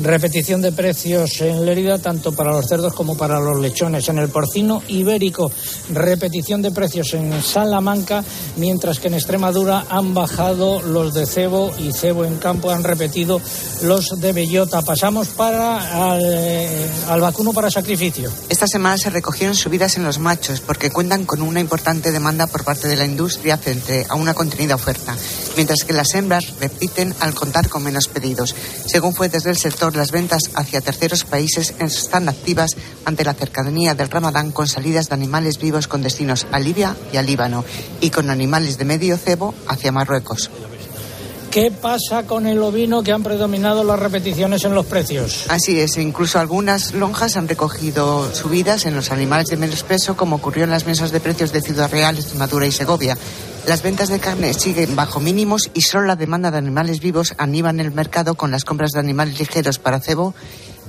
Repetición de precios en Lérida, tanto para los cerdos como para los lechones. En el porcino ibérico, repetición de precios en Salamanca, mientras que en Extremadura han bajado los de cebo y cebo en campo han repetido los de bellota. Pasamos para al, al vacuno para sacrificio. Esta semana se recogieron subidas en los machos porque cuentan con una importante demanda por parte de la industria frente a una contenida oferta, mientras que las hembras repiten al contar con menos pedidos. Según fue desde el sector, las ventas hacia terceros países están activas ante la cercanía del Ramadán con salidas de animales vivos con destinos a Libia y a Líbano y con animales de medio cebo hacia Marruecos. ¿Qué pasa con el ovino que han predominado las repeticiones en los precios? Así es, incluso algunas lonjas han recogido subidas en los animales de menos peso, como ocurrió en las mesas de precios de Ciudad Real, Extremadura y Segovia. Las ventas de carne siguen bajo mínimos y solo la demanda de animales vivos animan el mercado con las compras de animales ligeros para cebo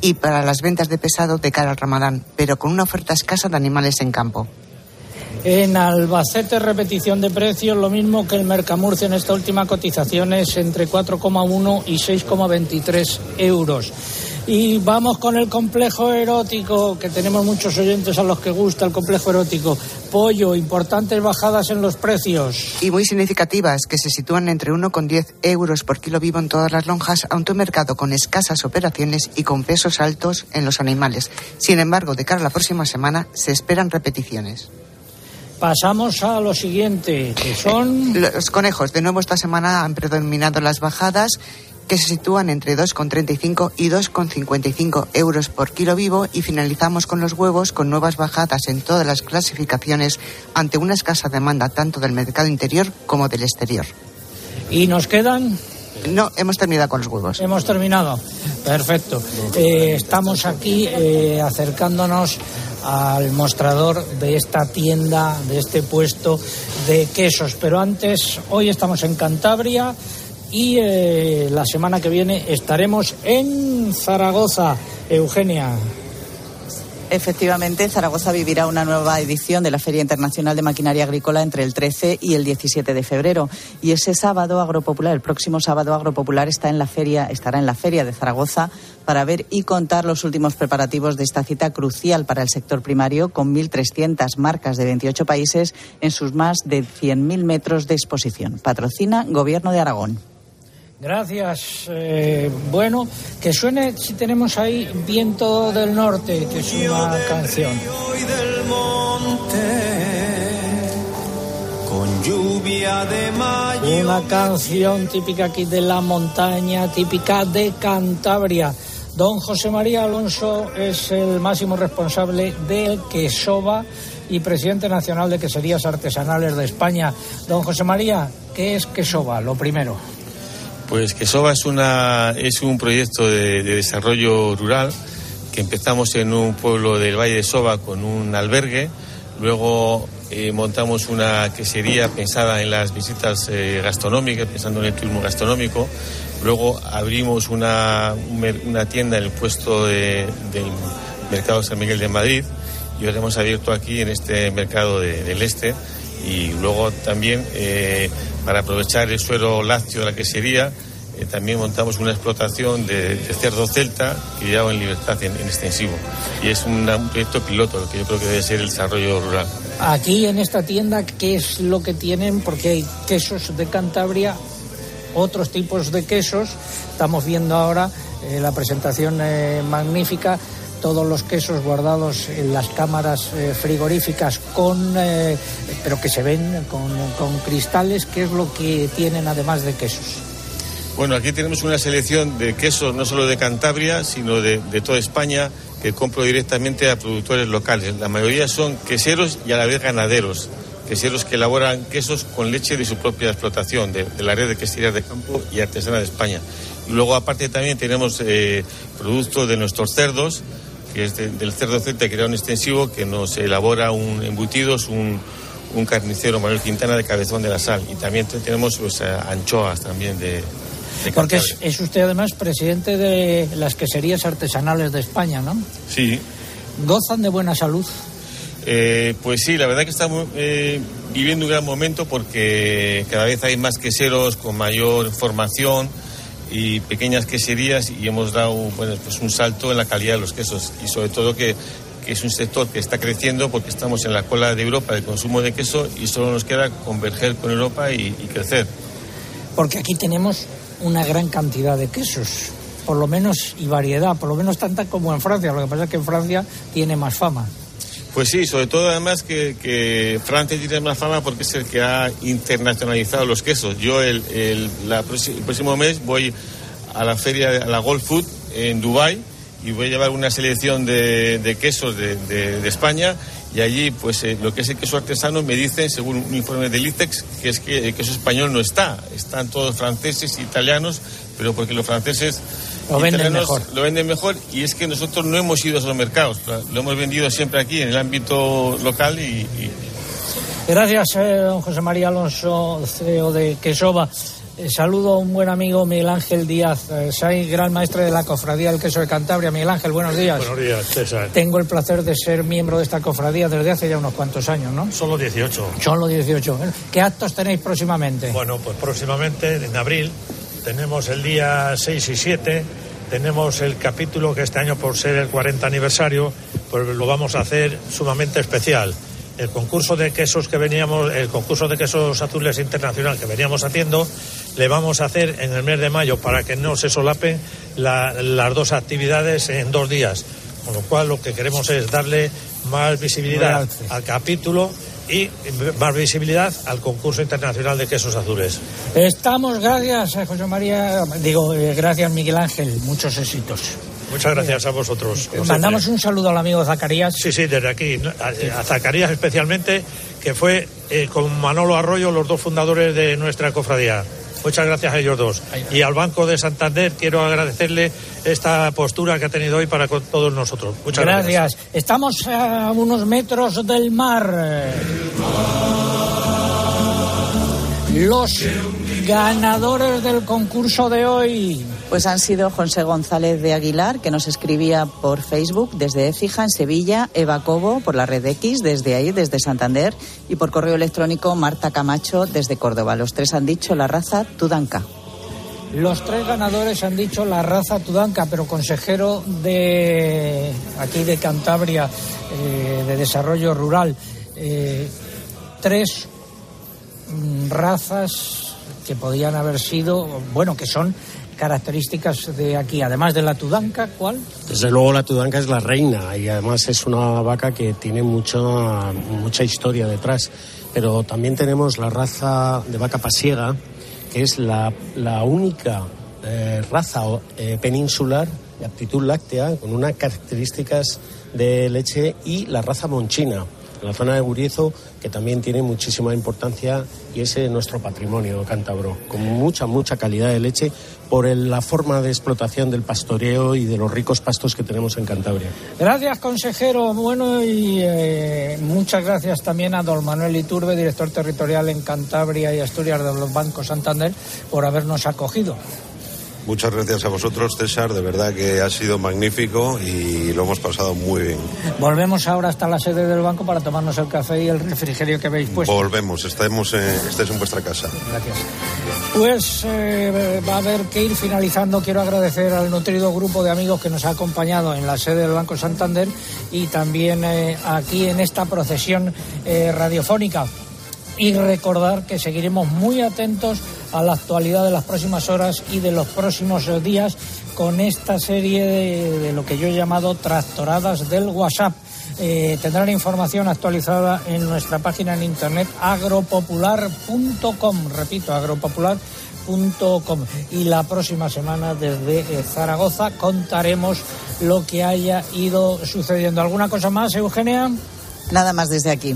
y para las ventas de pesado de cara al ramadán, pero con una oferta escasa de animales en campo. En Albacete, repetición de precios, lo mismo que el Mercamurcia en esta última cotización es entre 4,1 y 6,23 euros. Y vamos con el complejo erótico, que tenemos muchos oyentes a los que gusta el complejo erótico. Pollo, importantes bajadas en los precios. Y muy significativas, que se sitúan entre 1,10 euros por kilo vivo en todas las lonjas, aunque un mercado con escasas operaciones y con pesos altos en los animales. Sin embargo, de cara a la próxima semana se esperan repeticiones. Pasamos a lo siguiente, que son... Los conejos, de nuevo esta semana han predominado las bajadas que se sitúan entre 2,35 y 2,55 euros por kilo vivo y finalizamos con los huevos con nuevas bajadas en todas las clasificaciones ante una escasa demanda tanto del mercado interior como del exterior. ¿Y nos quedan? No, hemos terminado con los huevos. Hemos terminado. Perfecto. Eh, estamos aquí eh, acercándonos al mostrador de esta tienda, de este puesto de quesos. Pero antes, hoy estamos en Cantabria y eh, la semana que viene estaremos en Zaragoza. Eugenia. Efectivamente, Zaragoza vivirá una nueva edición de la Feria Internacional de Maquinaria Agrícola entre el 13 y el 17 de febrero. Y ese sábado Agropopular, el próximo sábado Agropopular está en la feria, estará en la Feria de Zaragoza para ver y contar los últimos preparativos de esta cita crucial para el sector primario con 1.300 marcas de 28 países en sus más de 100.000 metros de exposición. Patrocina Gobierno de Aragón. Gracias. Eh, bueno, que suene si tenemos ahí Viento del Norte, que es una canción. Con lluvia de mayo. Una canción típica aquí de la montaña, típica de Cantabria. Don José María Alonso es el máximo responsable del Quesova y presidente nacional de Queserías Artesanales de España. Don José María, ¿qué es Quesova? Lo primero. Pues Quesova es, una, es un proyecto de, de desarrollo rural que empezamos en un pueblo del Valle de Soba con un albergue, luego eh, montamos una quesería pensada en las visitas eh, gastronómicas, pensando en el turismo gastronómico, luego abrimos una, una tienda en el puesto de- del Mercado San Miguel de Madrid y ahora hemos abierto aquí en este mercado de- del Este y luego también eh, para aprovechar el suero lácteo de la quesería eh, también montamos una explotación de, cerdo celta lleva en libertad en, en extensivo y es un proyecto piloto lo que yo creo que debe ser el desarrollo rural. Aquí en esta tienda, ¿qué es lo que tienen? Porque hay quesos de Cantabria, otros tipos de quesos. Estamos viendo ahora eh, la presentación eh, magnífica, todos los quesos guardados en las cámaras eh, frigoríficas con, eh, pero que se ven con, cristales. ¿Qué es lo que tienen además de quesos? Bueno, aquí tenemos una selección de quesos no solo de Cantabria, sino de, toda España, que compro directamente a productores locales. La mayoría son queseros y a la vez ganaderos. Queseros que elaboran quesos con leche de su propia explotación, de, la red de queserías de campo y artesana de España. Luego, aparte, también tenemos eh, productos de nuestros cerdos, que es de- del cerdo celta un extensivo, que nos elabora un embutidos, un, un carnicero, Manuel Quintana, de Cabezón de la Sal. Y también te- tenemos pues, eh, anchoas también de, Porque es, es usted además presidente de las queserías artesanales de España, ¿no? Sí, ¿Gozan de buena salud? Eh, pues sí, la verdad que estamos eh, viviendo un gran momento porque cada vez hay más queseros con mayor formación y pequeñas queserías y hemos dado bueno, pues un salto en la calidad de los quesos y sobre todo que, que es un sector que está creciendo porque estamos en la cola de Europa del consumo de queso y solo nos queda converger con Europa y, y crecer. Porque aquí tenemos una gran cantidad de quesos, por lo menos, y variedad, por lo menos tanta como en Francia. Lo que pasa es que en Francia tiene más fama. Pues sí, sobre todo además que, Francia tiene más fama porque es el que ha internacionalizado los quesos. Yo el, el- próximo mes voy a la feria, a la Gold Food en Dubai y voy a llevar una selección de, de quesos de, de- España y allí pues eh, lo que es el queso artesano me dicen, según un informe del ICEX, que es que el queso español no está. Están todos franceses, italianos, pero porque los franceses Lo venden mejor. lo venden mejor y es que nosotros no hemos ido a esos mercados, lo hemos vendido siempre aquí en el ámbito local y, y- Gracias, eh, don José María Alonso, CEO de Quesova. Eh, saludo a un buen amigo Miguel Ángel Díaz. Eh, soy gran maestre de la cofradía del queso de Cantabria. Miguel Ángel, buenos días. Buenos días, César. Tengo el placer de ser miembro de esta cofradía desde hace ya unos cuantos años, ¿no? Solo 18. Solo 18. ¿Qué actos tenéis próximamente? Bueno, pues próximamente, en abril, tenemos el día 6 y 7, tenemos el capítulo que este año, por ser el 40 aniversario, pues lo vamos a hacer sumamente especial. El concurso de quesos que veníamos, el concurso de quesos azules internacional que veníamos haciendo, le vamos a hacer en el mes de mayo para que no se solapen la- las dos actividades en dos días. Con lo cual lo que queremos es darle más visibilidad al capítulo y más visibilidad al concurso internacional de quesos azules. Estamos, gracias, eh, José María. Digo, eh, gracias, Miguel Ángel. Muchos éxitos. Muchas gracias a vosotros. como Mandamos un saludo al amigo Zacarías. Sí, sí, desde aquí. A, a Zacarías especialmente, que fue eh, con Manolo Arroyo los dos fundadores de nuestra cofradía. Muchas gracias a ellos dos. Y al Banco de Santander quiero agradecerle esta postura que ha tenido hoy para con todos nosotros. Muchas gracias. Gracias. Estamos a unos metros del mar. Los ganadores del concurso de hoy. Pues han sido José González de Aguilar, que nos escribía por Facebook desde Écija, en Sevilla, Eva Cobo por la red X, desde ahí, desde Santander, y por correo electrónico Marta Camacho desde Córdoba. Los tres han dicho la raza Tudanca. Los tres ganadores han dicho la raza Tudanca, pero consejero de aquí de Cantabria, eh, de Desarrollo Rural, eh, tres mm, razas que podían haber sido, bueno, que son características de aquí, además de la Tudanca, ¿cuál? Desde luego la Tudanca es la reina y además es una vaca que tiene mucha, mucha historia detrás. Pero también tenemos la raza de vaca pasiega, que es la, la única eh, raza eh, peninsular de aptitud láctea con unas características de leche y la raza monchina, la zona de Guriezo, que también tiene muchísima importancia y es nuestro patrimonio cántabro, con mucha, mucha calidad de leche por la forma de explotación del pastoreo y de los ricos pastos que tenemos en Cantabria. Gracias, consejero. Bueno, y eh, muchas gracias también a don Manuel Iturbe, director territorial en Cantabria y Asturias de los Bancos Santander, por habernos acogido. Muchas gracias a vosotros, César. De verdad que ha sido magnífico y lo hemos pasado muy bien. Volvemos ahora hasta la sede del banco para tomarnos el café y el refrigerio que habéis puesto. Volvemos, estemos en, estáis en vuestra casa. Gracias. Pues eh, va a haber que ir finalizando. Quiero agradecer al nutrido grupo de amigos que nos ha acompañado en la sede del Banco Santander y también eh, aquí en esta procesión eh, radiofónica. Y recordar que seguiremos muy atentos a la actualidad de las próximas horas y de los próximos días con esta serie de, de lo que yo he llamado tractoradas del WhatsApp. Eh, tendrán información actualizada en nuestra página en internet agropopular.com. Repito, agropopular.com. Y la próxima semana desde eh, Zaragoza contaremos lo que haya ido sucediendo. ¿Alguna cosa más, Eugenia? Nada más desde aquí.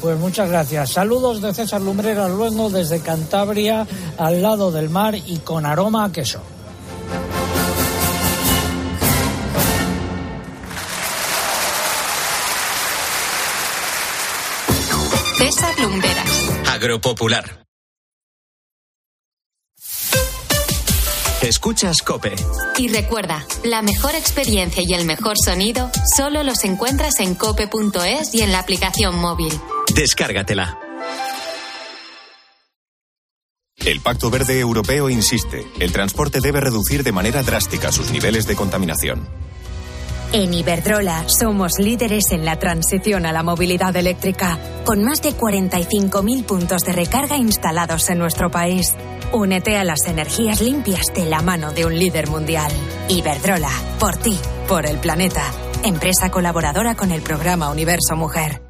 Pues muchas gracias. Saludos de César Lumbreras luego desde Cantabria, al lado del mar y con aroma a queso. César Lumberas. Agropopular. Escuchas Cope. Y recuerda, la mejor experiencia y el mejor sonido solo los encuentras en cope.es y en la aplicación móvil. Descárgatela. El Pacto Verde Europeo insiste, el transporte debe reducir de manera drástica sus niveles de contaminación. En Iberdrola somos líderes en la transición a la movilidad eléctrica, con más de 45.000 puntos de recarga instalados en nuestro país. Únete a las energías limpias de la mano de un líder mundial. Iberdrola, por ti, por el planeta. Empresa colaboradora con el programa Universo Mujer.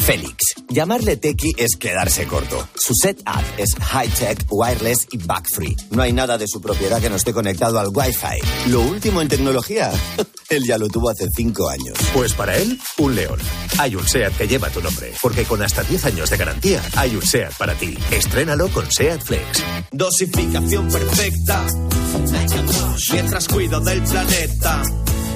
Félix. Llamarle Tequi es quedarse corto. Su setup es high-tech, wireless y bug-free. No hay nada de su propiedad que no esté conectado al Wi-Fi. Lo último en tecnología. Él ya lo tuvo hace cinco años. Pues para él, un león. Hay un SEAT que lleva tu nombre, porque con hasta 10 años de garantía, hay un SEAT para ti. Estrénalo con SEAT Flex. Dosificación perfecta. Mientras cuido del planeta.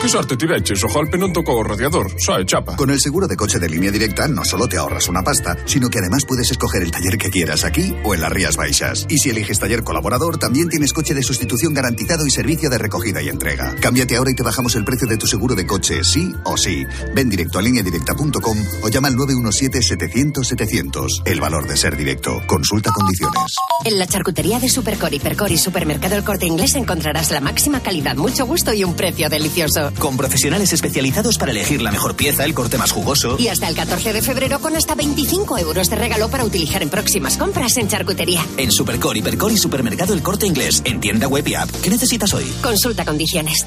¿Qué sorte tireches? Ojalá non tocou o radiador, sae chapa. Con el seguro de coche de línea directa no solo te ahorras una pasta, sino que además puedes escoger el taller que quieras aquí o en las Rías Baixas. Y si eliges taller colaborador, también tienes coche de sustitución garantizado y servicio de recogida y entrega. Cámbiate ahora y te bajamos el precio de tu seguro de coche, sí o sí. Ven directo a lineadirecta.com o llama al 917-700-700. El valor de ser directo. Consulta condiciones. En la charcutería de Supercor, Hipercor y Supermercado El Corte Inglés encontrarás la máxima calidad, mucho gusto y un precio delicioso. Con profesionales especializados para elegir la mejor pieza, el corte más jugoso. Y hasta el 14 de febrero con hasta 25 euros de regalo para utilizar en próximas compras en charcutería. En Supercor, Hipercor y Supermercado El Corte Inglés. En tienda web y app. ¿Qué necesitas hoy? Consulta condiciones.